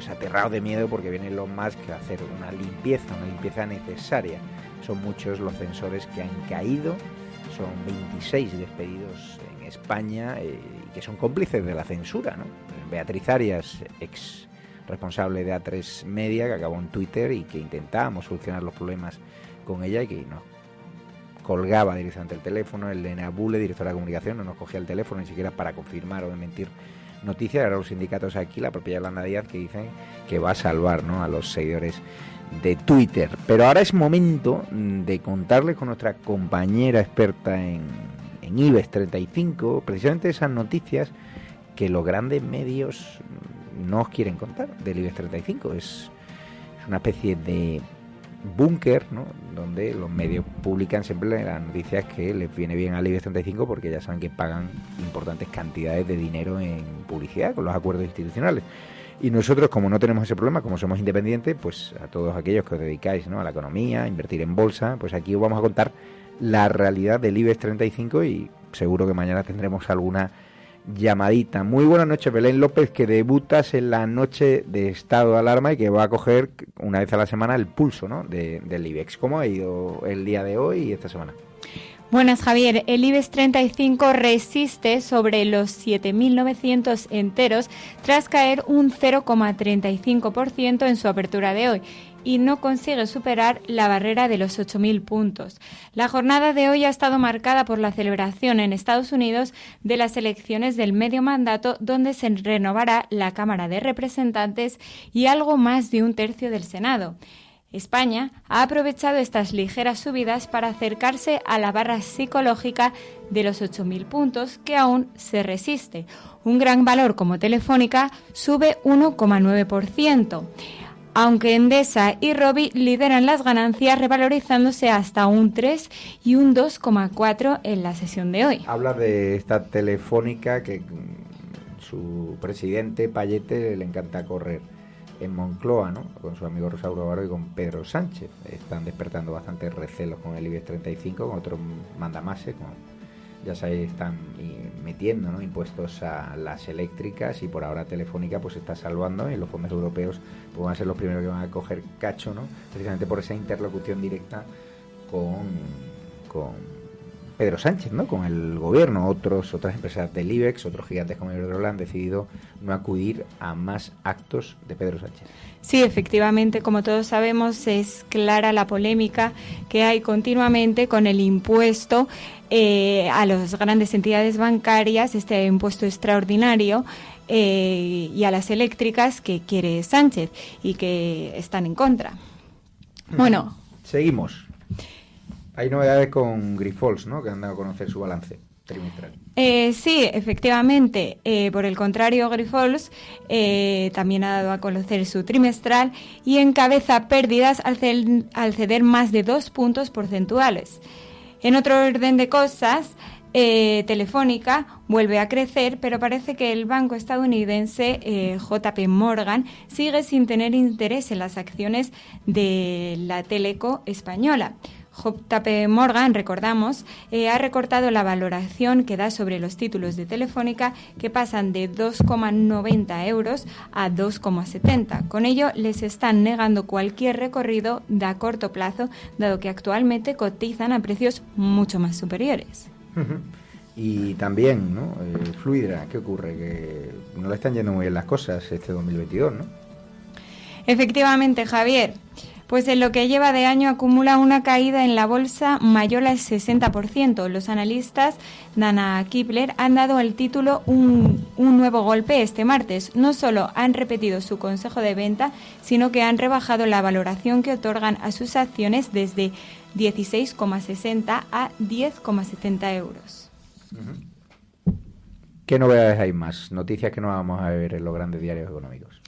pues aterrado de miedo porque vienen los más que hacer una limpieza, una limpieza necesaria. Son muchos los censores que han caído, son 26 despedidos en España eh, y que son cómplices de la censura. Beatriz Arias, ex responsable de A3 Media, que acabó en Twitter y que intentábamos solucionar los problemas con ella y que nos colgaba directamente el teléfono, el de Nabule, director de comunicación, no nos cogía el teléfono ni siquiera para confirmar o mentir noticia, ahora los sindicatos aquí, la propia Yolanda Díaz, que dicen que va a salvar ¿no? a los seguidores de Twitter. Pero ahora es momento de contarles con nuestra compañera experta en, en IBEX 35, precisamente esas noticias que los grandes medios no os quieren contar del IBEX 35. Es, es una especie de búnker, ¿no? donde los medios publican siempre las noticias que les viene bien al IBEX 35 porque ya saben que pagan importantes cantidades de dinero en publicidad con los acuerdos institucionales. Y nosotros, como no tenemos ese problema, como somos independientes, pues a todos aquellos que os dedicáis ¿no? a la economía, a invertir en bolsa, pues aquí os vamos a contar la realidad del IBEX 35 y seguro que mañana tendremos alguna llamadita. Muy buenas noches, Belén López, que debutas en la noche de estado de alarma y que va a coger una vez a la semana el pulso ¿no? de, del IBEX. ¿Cómo ha ido el día de hoy y esta semana? Buenas, Javier. El IBEX 35 resiste sobre los 7.900 enteros tras caer un 0,35% en su apertura de hoy y no consigue superar la barrera de los 8.000 puntos. La jornada de hoy ha estado marcada por la celebración en Estados Unidos de las elecciones del medio mandato, donde se renovará la Cámara de Representantes y algo más de un tercio del Senado. España ha aprovechado estas ligeras subidas para acercarse a la barra psicológica de los 8.000 puntos que aún se resiste. Un gran valor como Telefónica sube 1,9% aunque Endesa y Robi lideran las ganancias revalorizándose hasta un 3 y un 2,4 en la sesión de hoy. Habla de esta telefónica que su presidente Payete le encanta correr en Moncloa, ¿no? con su amigo Rosauro Baro y con Pedro Sánchez. Están despertando bastante recelos con el IBEX 35, con otros mandamases, como ya se están metiendo impuestos a las eléctricas y por ahora Telefónica pues está salvando y los fondos europeos pues, van a ser los primeros que van a coger cacho, ¿no? precisamente por esa interlocución directa con, con Pedro Sánchez, ¿no? con el gobierno. Otros, otras empresas del IBEX, otros gigantes como Iberdrola han decidido no acudir a más actos de Pedro Sánchez. Sí, efectivamente, como todos sabemos, es clara la polémica que hay continuamente con el impuesto eh, a las grandes entidades bancarias, este impuesto extraordinario, eh, y a las eléctricas que quiere Sánchez y que están en contra. Bueno. Seguimos. Hay novedades con Grifols, ¿no? Que han dado a conocer su balance. Eh, sí, efectivamente. Eh, por el contrario, Grifols eh, también ha dado a conocer su trimestral y encabeza pérdidas al, ceder más de dos puntos porcentuales. En otro orden de cosas, Telefónica vuelve a crecer, pero parece que el banco estadounidense JP Morgan sigue sin tener interés en las acciones de la Teleco española. JP Morgan, recordamos, eh, ha recortado la valoración que da sobre los títulos de Telefónica que pasan de 2,90 euros a 2,70. Con ello les están negando cualquier recorrido de a corto plazo, dado que actualmente cotizan a precios mucho más superiores. Y también, ¿no? Eh, Fluidra, ¿qué ocurre? Que no le están yendo muy bien las cosas este 2022, ¿no? Efectivamente, Javier. Pues en lo que lleva de año acumula una caída en la bolsa mayor al 60%. Los analistas Dana Kipler han dado al título un, un, nuevo golpe este martes. No solo han repetido su consejo de venta, sino que han rebajado la valoración que otorgan a sus acciones desde 16,60 a 10,70 euros. ¿Qué novedades hay más? Noticias que no vamos a ver en los grandes diarios económicos.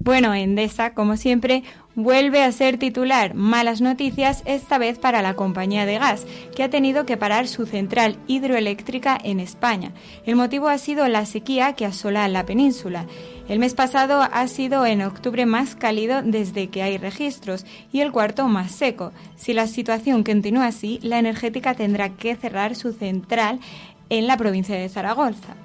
Bueno, Endesa, como siempre, vuelve a ser titular. Malas noticias, esta vez para la compañía de gas, que ha tenido que parar su central hidroeléctrica en España. El motivo ha sido la sequía que asola la península. El mes pasado ha sido en octubre más cálido desde que hay registros y el cuarto más seco. Si la situación continúa así, la energética tendrá que cerrar su central en la provincia de Zaragoza.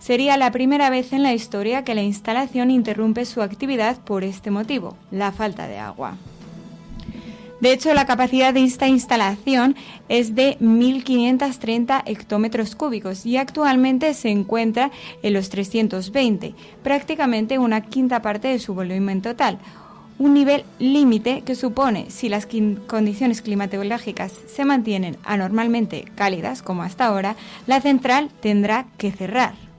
Sería la primera vez en la historia que la instalación interrumpe su actividad por este motivo, la falta de agua. De hecho, la capacidad de esta instalación es de 1.530 hectómetros cúbicos y actualmente se encuentra en los 320, prácticamente una quinta parte de su volumen total. Un nivel límite que supone, si las condiciones climatológicas se mantienen anormalmente cálidas como hasta ahora, la central tendrá que cerrar.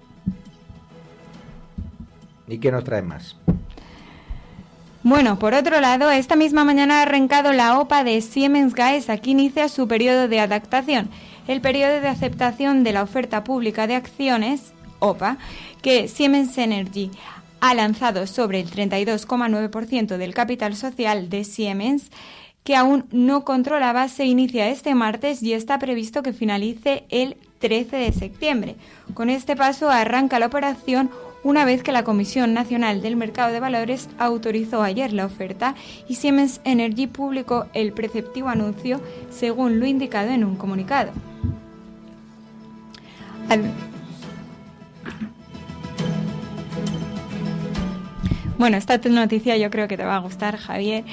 ¿Y qué nos trae más? Bueno, por otro lado, esta misma mañana ha arrancado la OPA de Siemens Gaes. Aquí inicia su periodo de adaptación. El periodo de aceptación de la oferta pública de acciones, OPA, que Siemens Energy ha lanzado sobre el 32,9% del capital social de Siemens, que aún no controlaba, se inicia este martes y está previsto que finalice el 13 de septiembre. Con este paso arranca la operación una vez que la Comisión Nacional del Mercado de Valores autorizó ayer la oferta y Siemens Energy publicó el preceptivo anuncio según lo indicado en un comunicado. Bueno, esta noticia yo creo que te va a gustar, Javier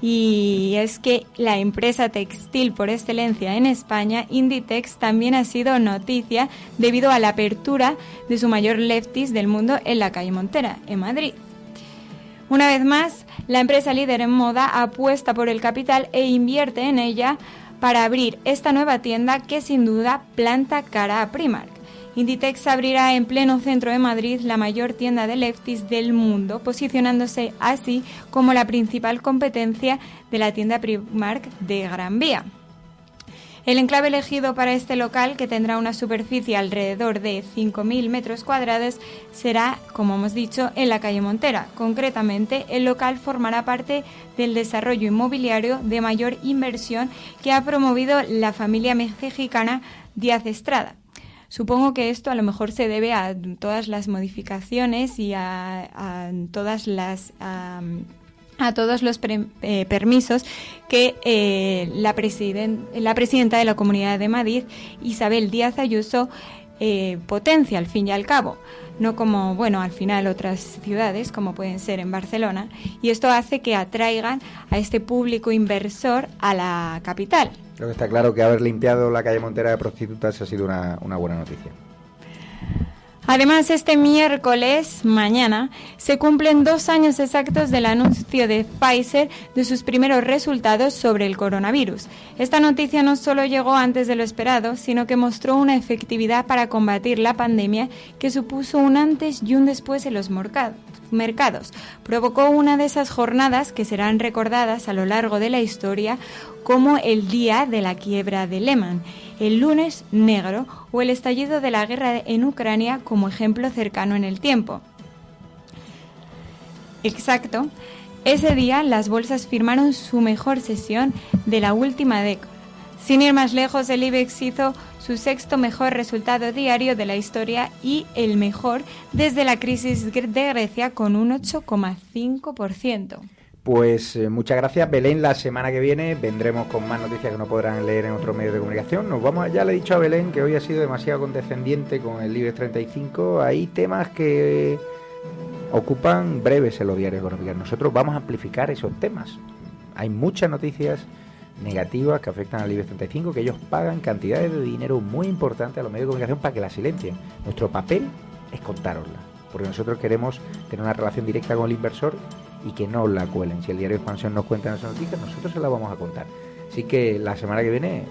y es que la empresa textil por excelencia en España, Inditex, también ha sido noticia debido a la apertura de su mayor leftis del mundo en la calle Montera, en Madrid. Una vez más, la empresa líder en moda apuesta por el capital e invierte en ella para abrir esta nueva tienda que sin duda planta cara a Primark. Inditex abrirá en pleno centro de Madrid la mayor tienda de leftis del mundo, posicionándose así como la principal competencia de la tienda Primark de Gran Vía. El enclave elegido para este local, que tendrá una superficie alrededor de 5.000 metros cuadrados, será, como hemos dicho, en la calle Montera. Concretamente, el local formará parte del desarrollo inmobiliario de mayor inversión que ha promovido la familia mexicana Díaz Estrada. Supongo que esto a lo mejor se debe a todas las modificaciones y a, todas las a, todos los eh, permisos que eh, la, la presidenta de la Comunidad de Madrid, Isabel Díaz Ayuso, eh, potencia al fin y al cabo, no como, bueno, al final otras ciudades, como pueden ser en Barcelona, y esto hace que atraigan a este público inversor a la capital. Lo que está claro que haber limpiado la calle Montera de prostitutas ha sido una, una buena noticia. Además, este miércoles, mañana, se cumplen dos años exactos del anuncio de Pfizer de sus primeros resultados sobre el coronavirus. Esta noticia no solo llegó antes de lo esperado, sino que mostró una efectividad para combatir la pandemia que supuso un antes y un después en los mercados mercados. Provocó una de esas jornadas que serán recordadas a lo largo de la historia como el día de la quiebra de Lehman, el lunes negro o el estallido de la guerra en Ucrania como ejemplo cercano en el tiempo. Exacto, ese día las bolsas firmaron su mejor sesión de la última década. Sin ir más lejos, el IBEX hizo su sexto mejor resultado diario de la historia y el mejor desde la crisis de Grecia con un 8,5%. Pues eh, muchas gracias, Belén. La semana que viene vendremos con más noticias que no podrán leer en otros medios de comunicación. Nos vamos, ya le he dicho a Belén que hoy ha sido demasiado condescendiente con el IBEX 35. Hay temas que ocupan breves en los diarios económicos. Nosotros vamos a amplificar esos temas. Hay muchas noticias negativas que afectan al IBEX 35, que ellos pagan cantidades de dinero muy importantes a los medios de comunicación para que la silencien. Nuestro papel es contárosla, porque nosotros queremos tener una relación directa con el inversor y que no la cuelen. Si el diario Expansión nos cuenta esas noticias, nosotros se las vamos a contar. Así que la semana que viene,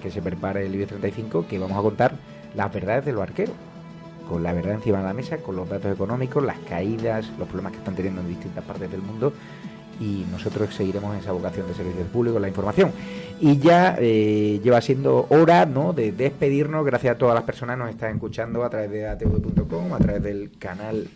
que se prepare el IBEX 35, que vamos a contar las verdades de los arqueros con la verdad encima de la mesa, con los datos económicos, las caídas, los problemas que están teniendo en distintas partes del mundo y nosotros seguiremos esa vocación de servicio público, la información. Y ya eh, lleva siendo hora ¿no? de despedirnos, gracias a todas las personas que nos están escuchando a través de atv.com, a través del canal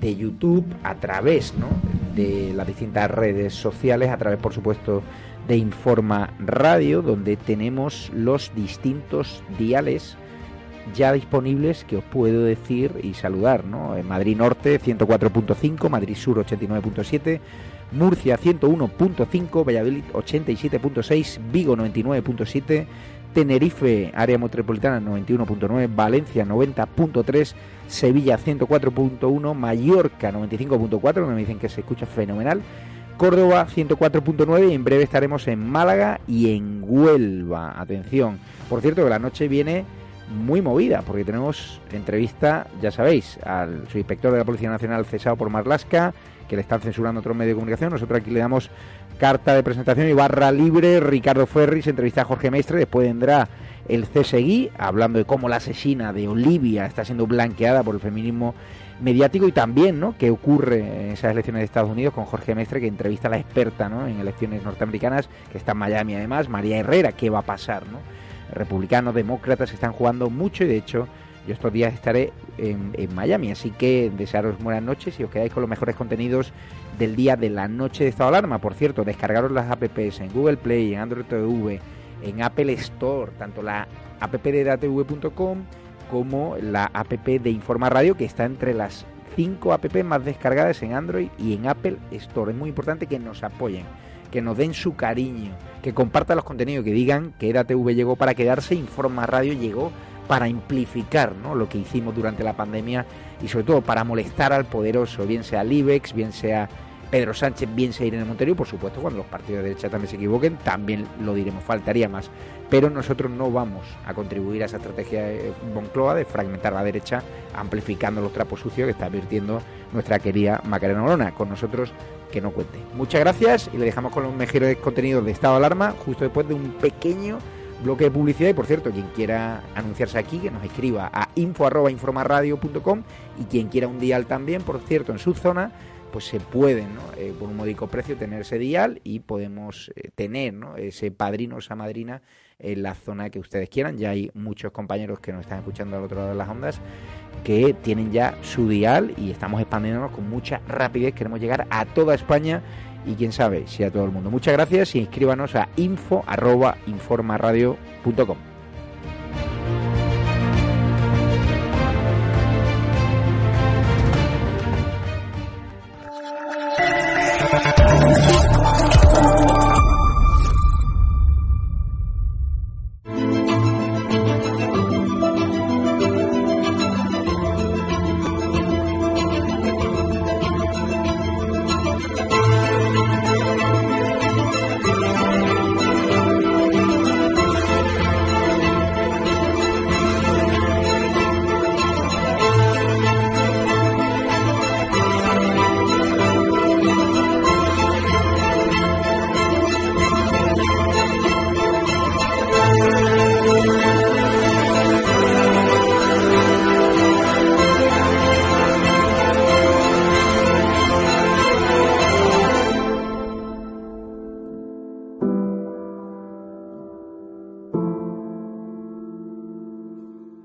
de YouTube, a través ¿no? de las distintas redes sociales, a través, por supuesto, de Informa Radio, donde tenemos los distintos diales ya disponibles que os puedo decir y saludar, ¿no? En Madrid Norte 104.5, Madrid Sur 89.7, Murcia 101.5, Valladolid 87.6, Vigo 99.7, Tenerife, área metropolitana 91.9, Valencia 90.3, Sevilla 104.1, Mallorca 95.4, donde me dicen que se escucha fenomenal, Córdoba 104.9 y en breve estaremos en Málaga y en Huelva. Atención, por cierto que la noche viene muy movida porque tenemos entrevista, ya sabéis, al subinspector de la Policía Nacional cesado por Marlasca, que le están censurando otros medios de comunicación. Nosotros aquí le damos carta de presentación y barra libre. Ricardo Ferris entrevista a Jorge Mestre. Después vendrá el CSI hablando de cómo la asesina de Olivia está siendo blanqueada por el feminismo mediático y también ¿no? qué ocurre en esas elecciones de Estados Unidos con Jorge Mestre que entrevista a la experta ¿no? en elecciones norteamericanas que está en Miami además, María Herrera, qué va a pasar. ¿no? Republicanos, demócratas están jugando mucho y de hecho Yo estos días estaré en, Miami, así que desearos buenas noches y os quedáis con los mejores contenidos del día de la noche de estado de alarma. Por cierto, descargaros las apps en Google Play, en Android TV, en Apple Store, tanto la app de datv.com como la app de Informa Radio, que está entre las 5 apps más descargadas en Android y en Apple Store. Es muy importante que nos apoyen, que nos den su cariño, que compartan los contenidos, que digan que EDATV llegó para quedarse, Informa Radio llegó para amplificar ¿no? lo que hicimos durante la pandemia y sobre todo para molestar al poderoso, bien sea el IBEX, bien sea Pedro Sánchez, bien sea Irene Montero y por supuesto cuando los partidos de derecha también se equivoquen, también lo diremos, faltaría más. Pero nosotros no vamos a contribuir a esa estrategia de Moncloa de fragmentar la derecha, amplificando los trapos sucios que está advirtiendo nuestra querida Macarena Olona. Con nosotros que no cuente. Muchas gracias y le dejamos con los mejores contenidos de estado de alarma justo después de un pequeño bloque de publicidad y por cierto quien quiera anunciarse aquí que nos escriba a info@informaradio.com y quien quiera un dial también por cierto en su zona pues se puede eh, por un módico precio tener ese dial y podemos eh, tener ese padrino esa madrina en la zona que ustedes quieran ya hay muchos compañeros que nos están escuchando al otro lado de las ondas que tienen ya su dial y estamos expandiéndonos con mucha rapidez queremos llegar a toda España y quién sabe si a todo el mundo. Muchas gracias y inscríbanos a info.informaradio.com.